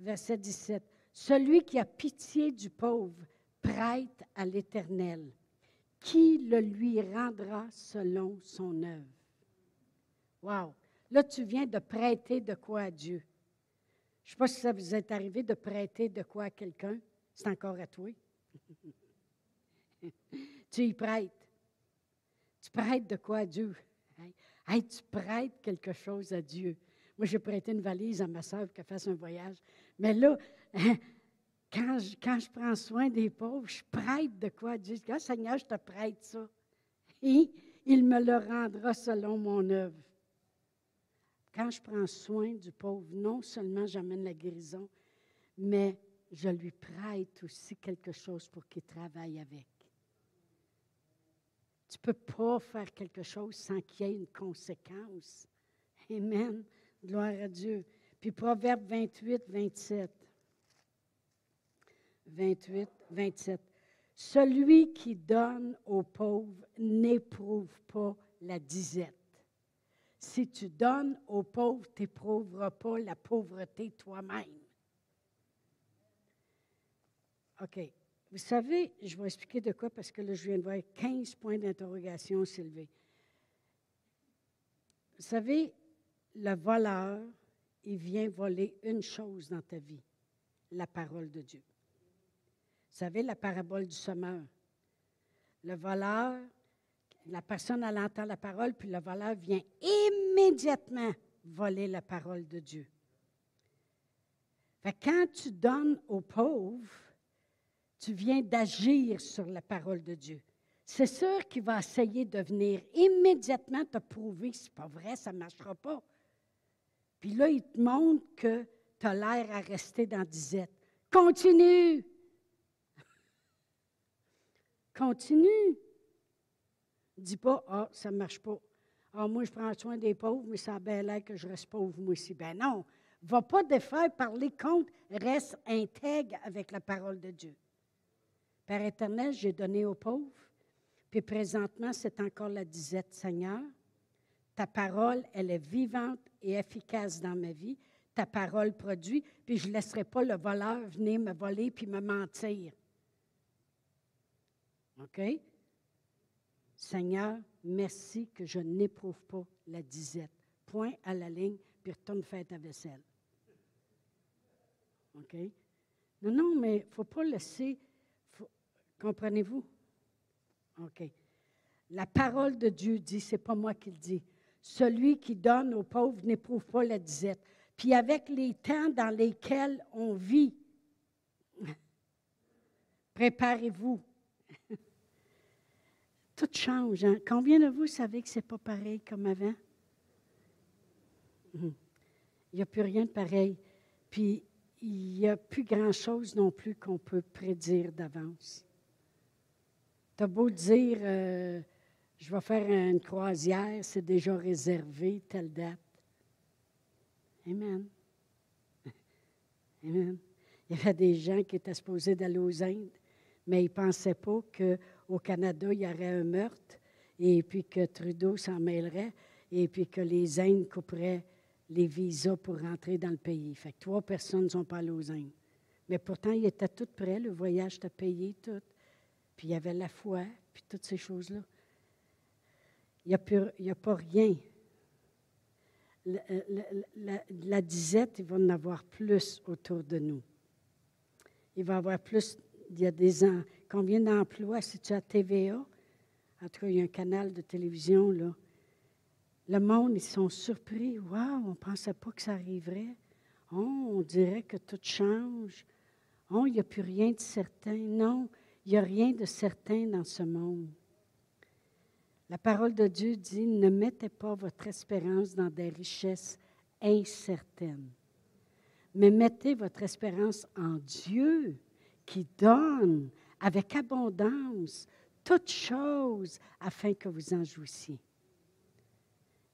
verset 17. Celui qui a pitié du pauvre prête à l'Éternel, qui le lui rendra selon son œuvre. Wow! Là, tu viens de prêter de quoi à Dieu? Je ne sais pas si ça vous est arrivé de prêter de quoi à quelqu'un. C'est encore à toi. tu y prêtes. Tu prêtes de quoi à Dieu? Hey, tu prêtes quelque chose à Dieu. Moi, j'ai prêté une valise à ma soeur qu'elle fasse un voyage. Mais là, quand je, prends soin des pauvres, je prête de quoi Dieu. Ah, Seigneur, je te prête ça. Et il me le rendra selon mon œuvre. Quand je prends soin du pauvre, non seulement j'amène la guérison, mais je lui prête aussi quelque chose pour qu'il travaille avec. Tu ne peux pas faire quelque chose sans qu'il y ait une conséquence. Amen. Gloire à Dieu. Puis Proverbe 28, 27. 28, 27. Celui qui donne aux pauvres n'éprouve pas la disette. Si tu donnes aux pauvres, tu n'éprouveras pas la pauvreté toi-même. OK. Vous savez, je vais expliquer de quoi parce que là, je viens de voir 15 points d'interrogation s'élever. Vous savez, le voleur, il vient voler une chose dans ta vie, la parole de Dieu. Vous savez, la parabole du semeur. Le voleur, la personne, elle entend la parole, puis le voleur vient immédiatement voler la parole de Dieu. Quand tu donnes aux pauvres, tu viens d'agir sur la parole de Dieu. C'est sûr qu'il va essayer de venir immédiatement te prouver que ce pas vrai, ça ne marchera pas. Puis là, il te montre que tu as l'air à rester dans disette. Continue! Continue! Dis pas, ah, ça ne marche pas. Ah, moi, je prends soin des pauvres, mais ça a l'air que je reste pauvre, moi aussi. Ben non, va pas te faire parler contre, reste intègre avec la parole de Dieu. Père éternel, j'ai donné aux pauvres, puis présentement, c'est encore la disette, Seigneur. Ta parole, elle est vivante et efficace dans ma vie. Ta parole produit, puis je ne laisserai pas le voleur venir me voler puis me mentir. OK? Seigneur, merci que je n'éprouve pas la disette. Point à la ligne, puis retourne faire ta vaisselle. OK? Non, non, mais il ne faut pas laisser Comprenez-vous? OK. La parole de Dieu dit, c'est pas moi qui le dis. Celui qui donne aux pauvres n'éprouve pas la disette. Puis avec les temps dans lesquels on vit, préparez-vous. Tout change. Hein? Combien de vous savez que ce n'est pas pareil comme avant? Il n'y a plus rien de pareil. Puis il n'y a plus grand-chose non plus qu'on peut prédire d'avance. Tu as beau dire, euh, je vais faire une croisière, c'est déjà réservé, telle date. Amen. Amen. Il y avait des gens qui étaient supposés d'aller aux Indes, mais ils ne pensaient pas qu'au Canada, il y aurait un meurtre, et puis que Trudeau s'en mêlerait, et puis que les Indes couperaient les visas pour rentrer dans le pays. Fait que trois personnes ne sont pas allées aux Indes. Mais pourtant, ils étaient tout prêts, le voyage était payé, tout puis il y avait la foi, puis toutes ces choses-là. Il n'y a, pas rien. La, disette, il va en avoir plus autour de nous. Il va y avoir plus, il y a des ans. Combien d'emplois, si tu as TVA, en tout cas, il y a un canal de télévision, là. Le monde, ils sont surpris. Waouh, on ne pensait pas que ça arriverait. Oh, on dirait que tout change. Oh, il n'y a plus rien de certain. Non, il n'y a rien de certain dans ce monde. La parole de Dieu dit, ne mettez pas votre espérance dans des richesses incertaines, mais mettez votre espérance en Dieu qui donne avec abondance toutes choses afin que vous en jouissiez.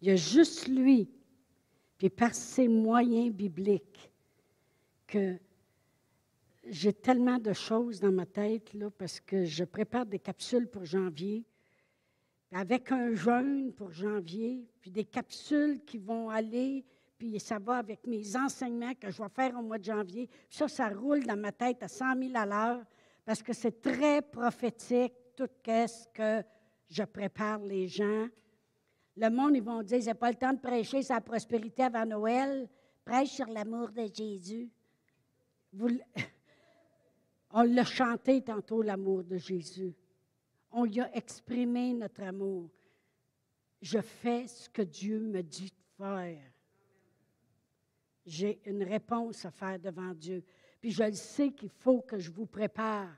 Il y a juste lui, puis par ses moyens bibliques, que j'ai tellement de choses dans ma tête, là, parce que je prépare des capsules pour janvier, avec un jeûne pour janvier, puis des capsules qui vont aller, puis ça va avec mes enseignements que je vais faire au mois de janvier. ça, ça roule dans ma tête à 100 000 à l'heure, parce que c'est très prophétique, tout ce que je prépare les gens. Le monde, ils vont dire, c'est pas le temps de prêcher sa prospérité avant Noël. Prêche sur l'amour de Jésus. On l'a chanté tantôt, l'amour de Jésus. On lui a exprimé notre amour. Je fais ce que Dieu me dit de faire. J'ai une réponse à faire devant Dieu. Puis je le sais qu'il faut que je vous prépare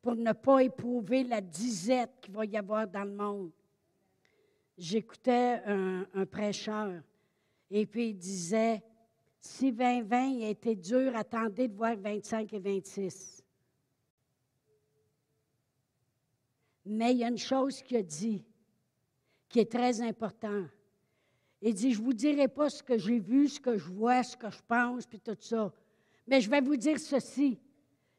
pour ne pas éprouver la disette qu'il va y avoir dans le monde. J'écoutais un, prêcheur et puis il disait, si 2020 a été dur, attendez de voir 25 et 26. Mais il y a une chose qu'il a dit qui est très importante. Il dit, je ne vous dirai pas ce que j'ai vu, ce que je vois, ce que je pense, puis tout ça. Mais je vais vous dire ceci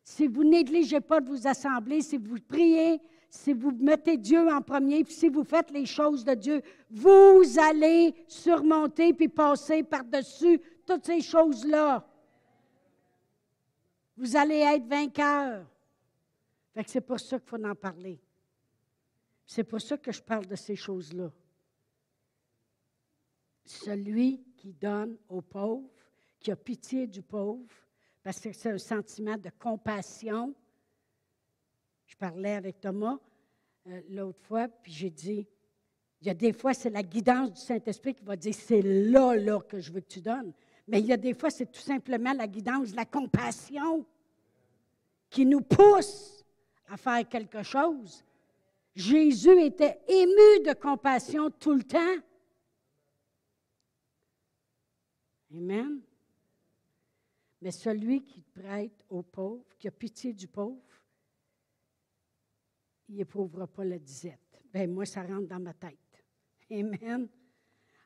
si vous négligez pas de vous assembler, si vous priez, si vous mettez Dieu en premier, puis si vous faites les choses de Dieu, vous allez surmonter puis passer par-dessus toutes ces choses-là. Vous allez être vainqueur. c'est pour ça qu'il faut en parler. C'est pour ça que je parle de ces choses-là. Celui qui donne aux pauvres, qui a pitié du pauvre, parce que c'est un sentiment de compassion. Je parlais avec Thomas euh, l'autre fois, puis j'ai dit, il y a des fois, c'est la guidance du Saint-Esprit qui va dire, c'est là, là que je veux que tu donnes. Mais il y a des fois, c'est tout simplement la guidance la compassion qui nous pousse à faire quelque chose. Jésus était ému de compassion tout le temps. Amen. Mais celui qui prête aux pauvres, qui a pitié du pauvre, il n'éprouvera pas la disette. Bien, moi, ça rentre dans ma tête. Amen.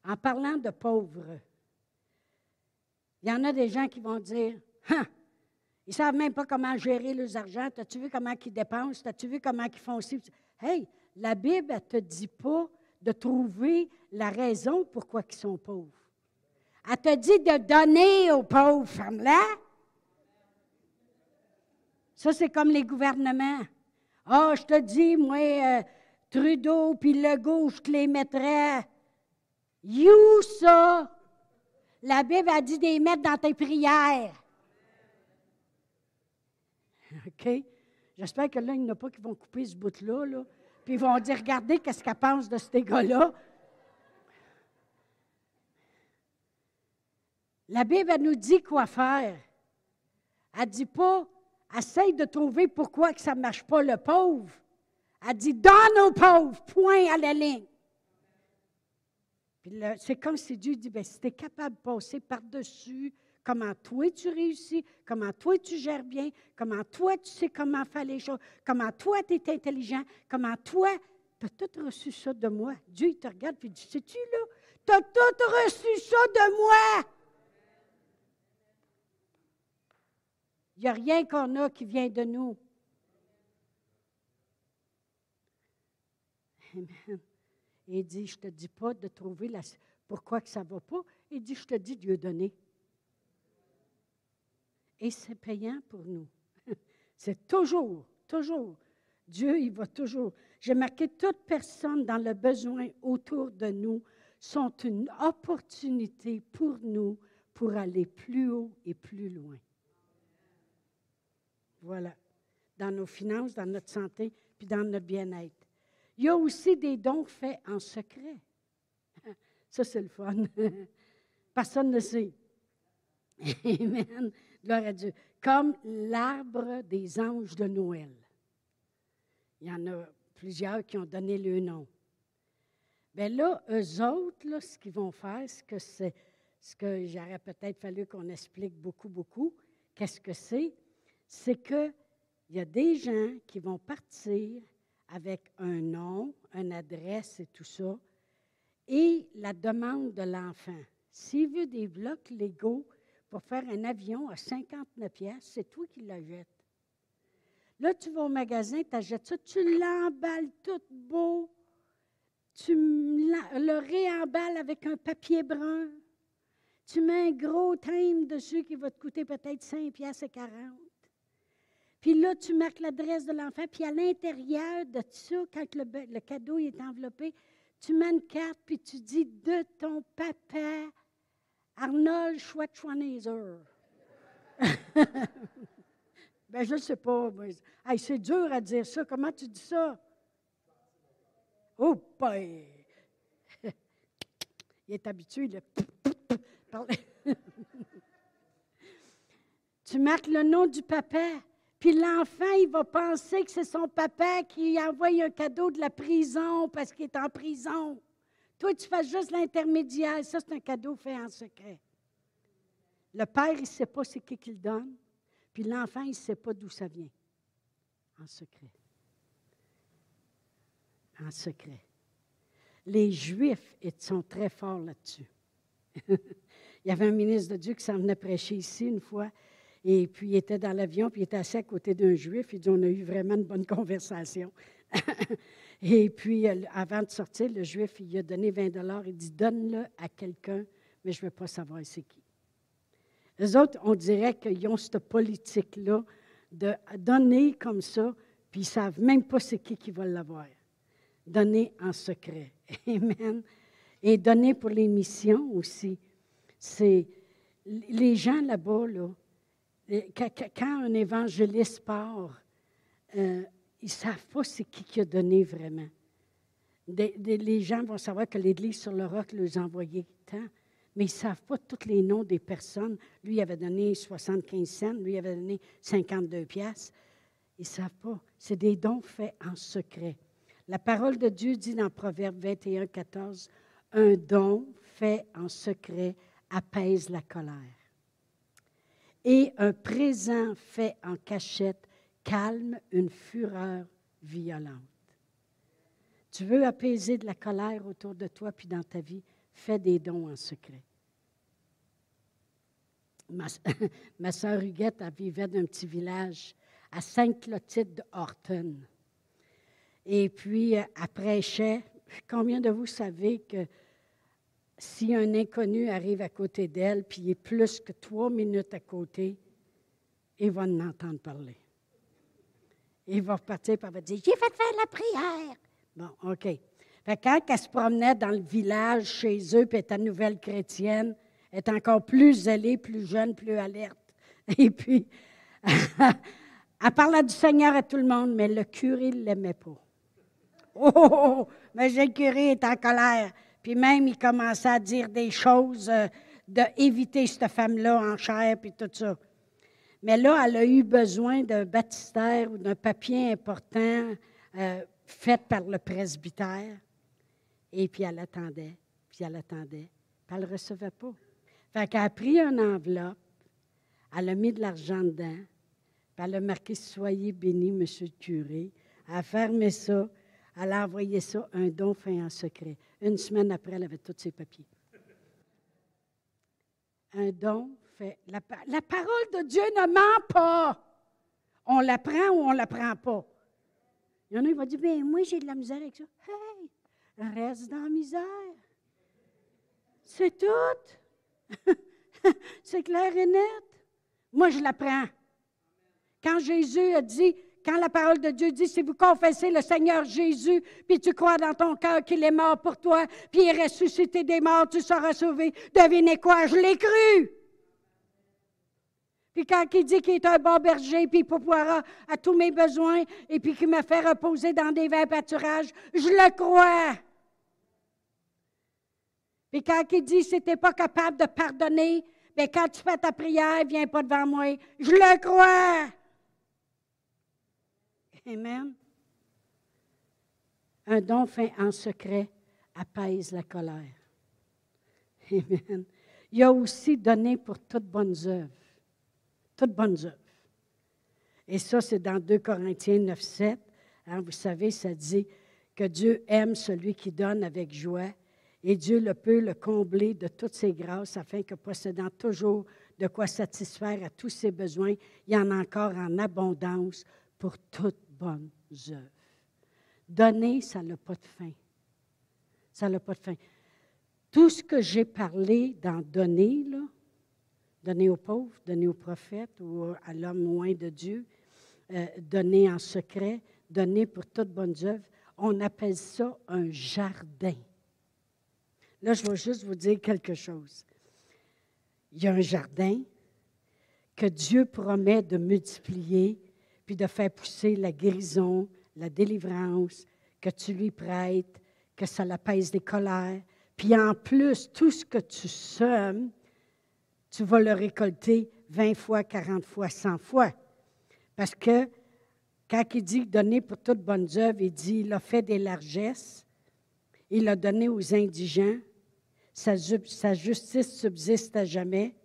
En parlant de pauvres, il y en a des gens qui vont dire hein, ils ne savent même pas comment gérer leurs argent. As-tu vu comment ils dépensent? As-tu vu comment ils font ci? Hey, la Bible ne te dit pas de trouver la raison pourquoi ils sont pauvres. Elle te dit de donner aux pauvres, femme-là. Ça, c'est comme les gouvernements. Ah, oh, je te dis, moi, euh, Trudeau puis Legault, je te les mettrais. You, ça! La Bible a dit de les mettre dans tes prières. OK? J'espère que là, il n'y en a pas qui vont couper ce bout-là, là, puis ils vont dire Regardez, qu'est-ce qu'elle pense de ces gars-là. La Bible, nous dit quoi faire. Elle ne dit pas, essaye de trouver pourquoi que ça ne marche pas le pauvre. Elle dit, donne aux pauvres, point à la ligne. c'est comme si Dieu dit, ben, si tu es capable de passer par-dessus comment toi tu réussis, comment toi tu gères bien, comment toi tu sais comment faire les choses, comment toi tu es intelligent, comment toi, tu as tout reçu ça de moi. Dieu, il te regarde et dit, sais-tu là, tu as tout reçu ça de moi. Il n'y a rien qu'on a qui vient de nous. Amen. il dit, je ne te dis pas de trouver la, pourquoi que ça ne va pas. Il dit, je te dis de lui donner. Et c'est payant pour nous. C'est toujours, toujours. Dieu, il va toujours. J'ai marqué, toute personne dans le besoin autour de nous sont une opportunité pour nous pour aller plus haut et plus loin. Voilà. Dans nos finances, dans notre santé, puis dans notre bien-être. Il y a aussi des dons faits en secret. Ça, c'est le fun. Personne ne sait. Amen. Gloire à Dieu. Comme l'arbre des anges de Noël. Il y en a plusieurs qui ont donné le nom. Bien là, eux autres, ce qu'ils vont faire, ce que c'est, ce que j'aurais peut-être fallu qu'on explique beaucoup, beaucoup, qu'est-ce que c'est? C'est qu'il y a des gens qui vont partir avec un nom, une adresse et tout ça, et la demande de l'enfant. S'il veut des blocs légaux pour faire un avion à 59 pièces, c'est toi qui l'achètes. Là, tu vas au magasin, tu achètes ça, tu l'emballes tout beau, tu le réemballes avec un papier brun, tu mets un gros thème dessus qui va te coûter peut-être 5 pièces et 40. Puis là, tu marques l'adresse de l'enfant, puis à l'intérieur de ça, quand le, cadeau est enveloppé, tu mets une carte, puis tu dis de ton papa, Arnold Schwarzenegger. ben, je ne sais pas. c'est dur à dire ça. Comment tu dis ça? Oh, boy! Il est habitué, là. tu marques le nom du papa. Puis l'enfant, il va penser que c'est son papa qui envoie un cadeau de la prison parce qu'il est en prison. Toi, tu fais juste l'intermédiaire. Ça, c'est un cadeau fait en secret. Le père, il ne sait pas c'est qui qu'il donne. Puis l'enfant, il ne sait pas d'où ça vient. En secret. En secret. Les Juifs sont très forts là-dessus. il y avait un ministre de Dieu qui s'en venait prêcher ici une fois. Et puis, il était dans l'avion, puis il était assis à côté d'un juif. Il dit On a eu vraiment une bonne conversation. et puis, euh, avant de sortir, le juif, il a donné 20 dollars. Il dit Donne-le à quelqu'un, mais je ne veux pas savoir c'est qui. Les autres, on dirait qu'ils ont cette politique-là de donner comme ça, puis ils ne savent même pas c'est qui qui va l'avoir. Donner en secret. Amen. Et donner pour les missions aussi. C'est les gens là-bas, là, quand un évangéliste part, euh, ils ne savent pas c'est qui qui a donné vraiment. les gens vont savoir que l'Église sur le roc les a envoyés tant, mais ils ne savent pas tous les noms des personnes. Lui, avait donné 75 cents, lui, avait donné 52 piastres. Ils ne savent pas. C'est des dons faits en secret. La parole de Dieu dit dans Proverbe 21, 14, Un don fait en secret apaise la colère et un présent fait en cachette calme une fureur violente. Tu veux apaiser de la colère autour de toi puis dans ta vie, fais des dons en secret. Ma, ma soeur Huguette, vivait d'un petit village à Sainte-Clotilde de Horton. Et puis, elle prêchait. Combien de vous savez que si un inconnu arrive à côté d'elle, puis il est plus que trois minutes à côté, il va en entendre parler. Il va repartir par va dire J'ai fait faire la prière. Bon, OK. Quand elle se promenait dans le village chez eux, puis était nouvelle chrétienne, elle est encore plus zélée, plus jeune, plus alerte. Et puis, elle parlait du Seigneur à tout le monde, mais le curé ne l'aimait pas. Oh, oh, oh, mais le curé est en colère. Puis même, il commençait à dire des choses euh, d'éviter cette femme-là en chair, puis tout ça. Mais là, elle a eu besoin d'un baptistère ou d'un papier important euh, fait par le presbytère. Et puis elle attendait, puis elle attendait, puis elle ne recevait pas. Fait qu'elle a pris une enveloppe, elle a mis de l'argent dedans, puis elle a marqué Soyez béni, monsieur le curé. Elle a fermé ça, elle a envoyé ça, un don fait en secret. Une semaine après, elle avait tous ses papiers. Un don fait. La, parole de Dieu ne ment pas. On la prend ou on ne la prend pas. Il y en a qui vont dire Bien, moi, j'ai de la misère avec ça. Hey, reste dans la misère. C'est tout. C'est clair et net. Moi, je la prends. Quand Jésus a dit quand la parole de Dieu dit, si vous confessez le Seigneur Jésus, puis tu crois dans ton cœur qu'il est mort pour toi, puis il est ressuscité des morts, tu seras sauvé. Devinez quoi? Je l'ai cru. Puis quand il dit qu'il est un bon berger, puis il pourvoira à tous mes besoins, et puis qu'il me fait reposer dans des verts pâturages, je le crois. Puis quand il dit, si tu pas capable de pardonner, bien quand tu fais ta prière, viens pas devant moi, je le crois. Amen. Un don fait en secret apaise la colère. Amen. Il a aussi donné pour toutes bonnes œuvres. Toutes bonnes œuvres. Et ça, c'est dans 2 Corinthiens 9, 7. Hein, vous savez, ça dit que Dieu aime celui qui donne avec joie et Dieu le peut le combler de toutes ses grâces afin que possédant toujours de quoi satisfaire à tous ses besoins, il y en a encore en abondance pour toutes bonnes œuvres. Donner, ça n'a pas de fin. Ça n'a pas de fin. Tout ce que j'ai parlé dans donner, là, donner aux pauvres, donner aux prophètes ou à l'homme loin de Dieu, euh, donner en secret, donner pour toutes bonnes œuvres, on appelle ça un jardin. Là, je vais juste vous dire quelque chose. Il y a un jardin que Dieu promet de multiplier, puis de faire pousser la guérison, la délivrance, que tu lui prêtes, que ça l'apaise des colères. Puis en plus, tout ce que tu sèmes, tu vas le récolter 20 fois, 40 fois, 100 fois. Parce que quand il dit donner pour toutes bonnes œuvres, il dit il a fait des largesses, il a donné aux indigents, sa, justice subsiste à jamais,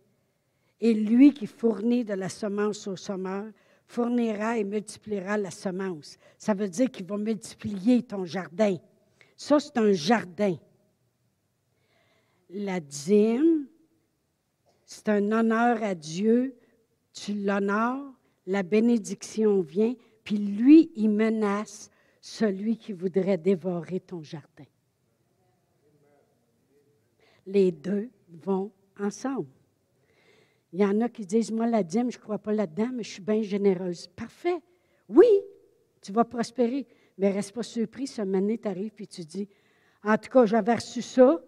et lui qui fournit de la semence au sommeur fournira et multipliera la semence. Ça veut dire qu'il va multiplier ton jardin. Ça, c'est un jardin. La dîme, c'est un honneur à Dieu. Tu l'honores, la bénédiction vient, puis lui, il menace celui qui voudrait dévorer ton jardin. Les deux vont ensemble. Il y en a qui disent, moi, la dîme, je ne crois pas là-dedans, mais je suis bien généreuse. Parfait. Oui, tu vas prospérer, mais reste pas surpris, ce matin, tu arrives et tu dis, en tout cas, j'avais reçu ça,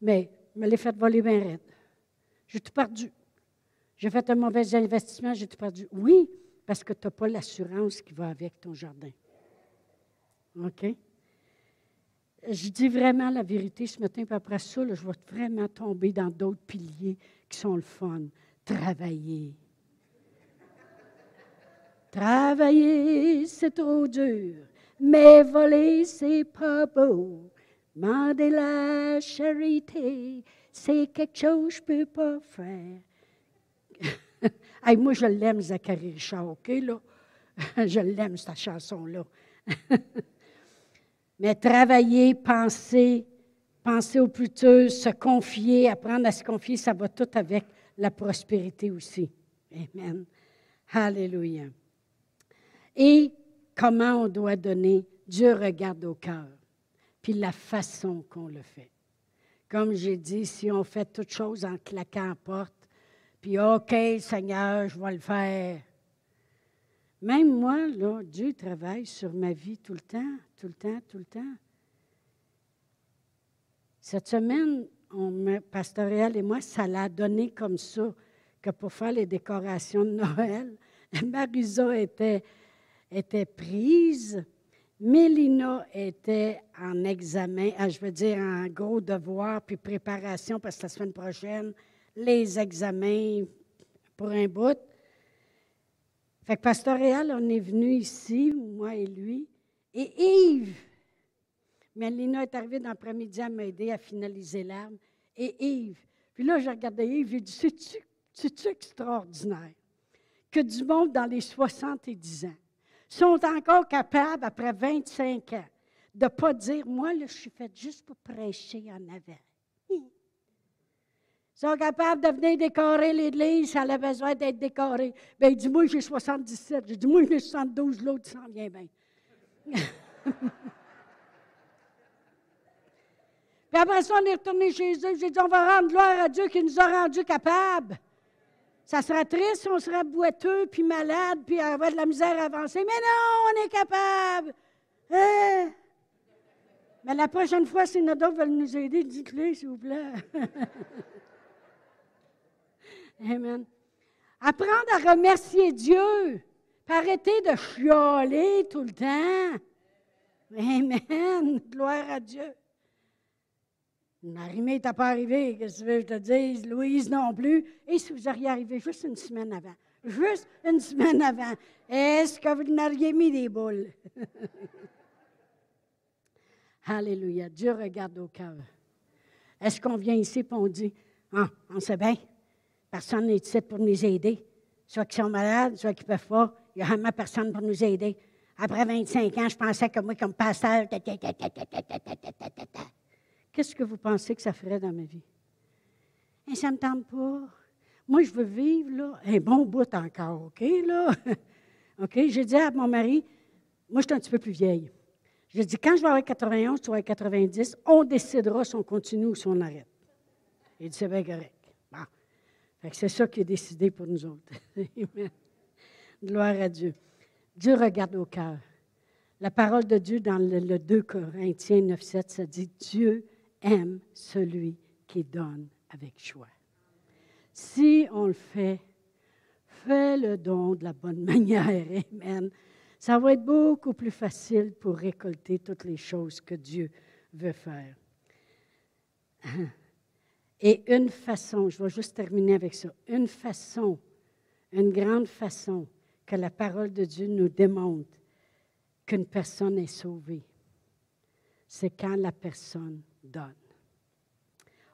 mais je me l'ai fait voler bien raide. J'ai tout perdu. J'ai fait un mauvais investissement, j'ai tout perdu. Oui, parce que tu n'as pas l'assurance qui va avec ton jardin. OK? Je dis vraiment la vérité ce matin, puis après ça, je vais vraiment tomber dans d'autres piliers qui sont le fun. Travailler. Travailler, c'est trop dur, mais voler, c'est pas beau. Mander la charité, c'est quelque chose que je peux pas faire. moi, je l'aime, Zachary Richard, là? je l'aime, cette chanson-là. Mais travailler, penser, penser au futur, se confier, apprendre à se confier, ça va tout avec la prospérité aussi. Amen. Alléluia. Et comment on doit donner? Dieu regarde au cœur, puis la façon qu'on le fait. Comme j'ai dit, si on fait toute chose en claquant la porte, puis OK, Seigneur, je vais le faire. Même moi, là, Dieu travaille sur ma vie tout le temps, tout le temps, tout le temps. Cette semaine, on, Pastoral et moi, ça l'a donné comme ça, que pour faire les décorations de Noël, Marisa était, était prise, Mélina était en examen, ah, je veux dire en gros devoir, puis préparation, parce que la semaine prochaine, les examens pour un bout. Fait que Pastoréal, on est venu ici, moi et lui, et Yves. Mais Lina est arrivée dans l'après-midi à m'aider à finaliser l'arme. Et Yves. Puis là, j'ai regardé Yves, j'ai dit C'est-tu extraordinaire que du monde dans les 70 ans sont encore capables, après 25 ans, de ne pas dire Moi, là, je suis faite juste pour prêcher en avant sont capables de venir décorer l'église, ça a besoin d'être décoré. Bien, dis-moi, j'ai 77. J'ai dit, moi, j'ai 72, l'autre s'en vient bien. Puis après ça, on est retourné chez eux. J'ai dit, on va rendre gloire à Dieu qui nous a rendus capables. Ça serait triste si on serait boiteux, puis malade, puis avoir de la misère à avancer. Mais non, on est capable. Hein? Mais la prochaine fois, si nos veulent nous aider, dites-le, s'il vous plaît. Amen. Apprendre à remercier Dieu. Arrêter de chioler tout le temps. Amen. Gloire à Dieu. Marimé n'est pas arrivé, qu'est-ce que tu veux que je te dise? Louise non plus. Et si vous auriez arrivé juste une semaine avant? Juste une semaine avant. Est-ce que vous n'auriez mis des boules? Alléluia. Dieu regarde au cœur. Est-ce qu'on vient ici et on dit, ah, on sait bien, personne n'est ici pour nous aider. Soit qu'ils sont malades, soit qu'ils ne peuvent pas. Il n'y a vraiment personne pour nous aider. Après 25 ans, je pensais que moi, comme pasteur, qu'est-ce que vous pensez que ça ferait dans ma vie? Et ça ne me tente pas. Moi, je veux vivre, là, un bon bout encore, OK, là? OK? J'ai dit à mon mari, moi, je suis un petit peu plus vieille. J'ai dit, quand je vais avoir 91, tu vas avoir 90, on décidera si on continue ou si on arrête. Il dit, c'est bien correct. Bon. c'est ça qui est décidé pour nous autres. Gloire à Dieu. Dieu regarde au cœur. La parole de Dieu dans le, le 2 Corinthiens 9, 7, ça dit Dieu aime celui qui donne avec joie. Si on le fait, fais le don de la bonne manière. Amen. Ça va être beaucoup plus facile pour récolter toutes les choses que Dieu veut faire. Et une façon, je vais juste terminer avec ça, une façon, une grande façon que la parole de Dieu nous démontre qu'une personne est sauvée, c'est quand la personne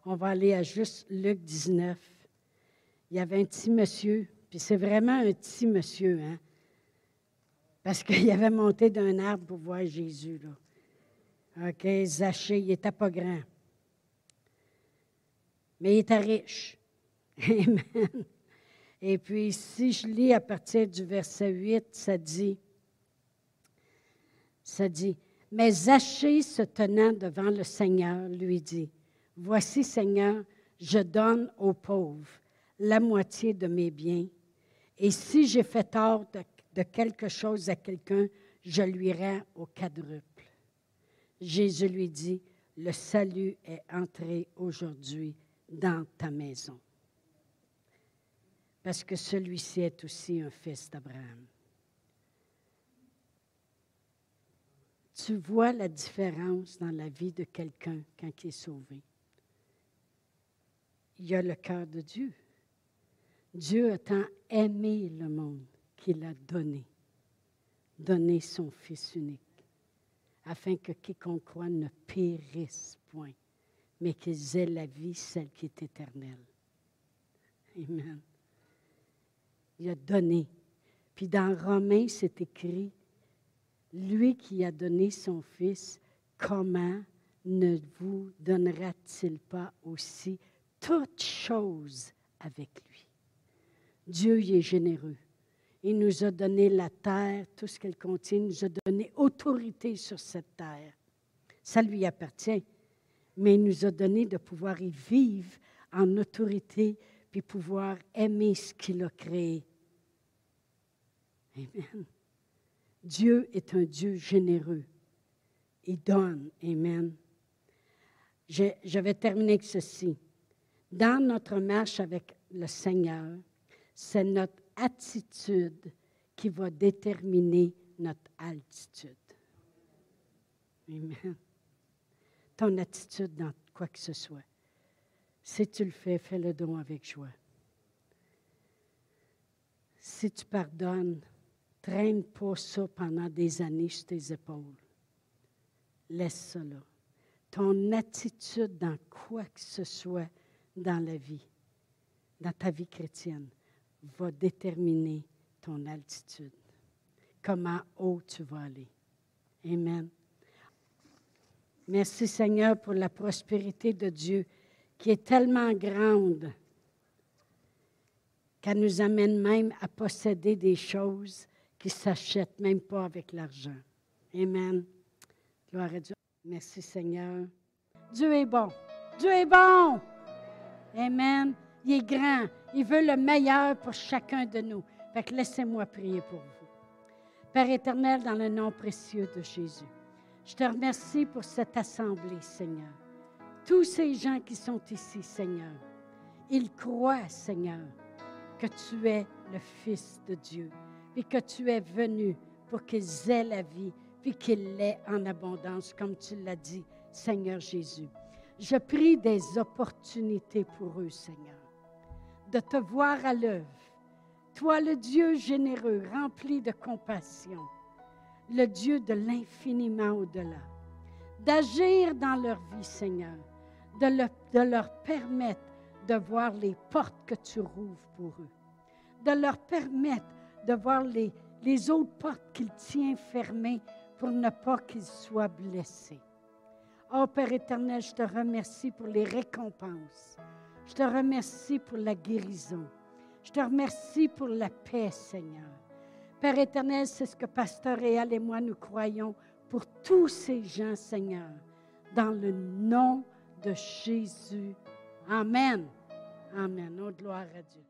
On va aller à juste Luc 19. Il y avait un petit monsieur, puis c'est vraiment un petit monsieur, hein? Parce qu'il avait monté d'un arbre pour voir Jésus, là. OK, Zachée, il n'était pas grand. Mais il était riche. Amen. Et puis, si je lis à partir du verset 8, ça dit, ça dit, mais Zachée se tenant devant le Seigneur lui dit, Voici, Seigneur, je donne aux pauvres la moitié de mes biens, et si j'ai fait tort de, quelque chose à quelqu'un, je lui rends au quadruple. Jésus lui dit, le salut est entré aujourd'hui dans ta maison. Parce que celui-ci est aussi un fils d'Abraham. Tu vois la différence dans la vie de quelqu'un quand il est sauvé? Il y a le cœur de Dieu. Dieu a tant aimé le monde qu'il a donné, donné son Fils unique, afin que quiconque croit ne périsse point, mais qu'ils aient la vie, celle qui est éternelle. Amen. Il a donné. Puis dans Romains, c'est écrit, lui qui a donné son Fils, comment ne vous donnera-t-il pas aussi toutes choses avec lui? Dieu y est généreux. Il nous a donné la terre, tout ce qu'elle contient, il nous a donné autorité sur cette terre. Ça lui appartient, mais il nous a donné de pouvoir y vivre en autorité, puis pouvoir aimer ce qu'il a créé. Amen. Dieu est un Dieu généreux. Il donne. Amen. Je, je vais terminer avec ceci dans notre marche avec le Seigneur, c'est notre attitude qui va déterminer notre altitude. Amen. Ton attitude dans quoi que ce soit. Si tu le fais, fais le don avec joie. Si tu pardonnes, traîne pas ça pendant des années sur tes épaules. Laisse ça là. Ton attitude dans quoi que ce soit dans la vie, dans ta vie chrétienne, va déterminer ton altitude, comment haut tu vas aller. Amen. Merci Seigneur pour la prospérité de Dieu qui est tellement grande qu'elle nous amène même à posséder des choses qui ne s'achètent même pas avec l'argent. Amen. Gloire à Dieu. Merci Seigneur. Dieu est bon. Dieu est bon. Amen. Il est grand. Il veut le meilleur pour chacun de nous. Fait que laissez-moi prier pour vous. Père éternel, dans le nom précieux de Jésus, je te remercie pour cette assemblée, Seigneur. Tous ces gens qui sont ici, Seigneur, ils croient, Seigneur, que tu es le Fils de Dieu et que tu es venu pour qu'ils aient la vie, puis qu'ils l'aient en abondance, comme tu l'as dit, Seigneur Jésus. Je prie des opportunités pour eux, Seigneur, de te voir à l'œuvre. Toi, le Dieu généreux, rempli de compassion, le Dieu de l'infiniment au-delà. d'agir dans leur vie, Seigneur, de, de leur permettre de voir les portes que tu rouvres pour eux, de leur permettre de voir les, autres portes qu'il tient fermées pour ne pas qu'ils soient blessés. Oh Père éternel, je te remercie pour les récompenses. Je te remercie pour la guérison. Je te remercie pour la paix, Seigneur. Père éternel, c'est ce que Pasteur Réal et moi nous croyons pour tous ces gens, Seigneur, dans le nom de Jésus. Amen. Amen. Oh, gloire à Dieu.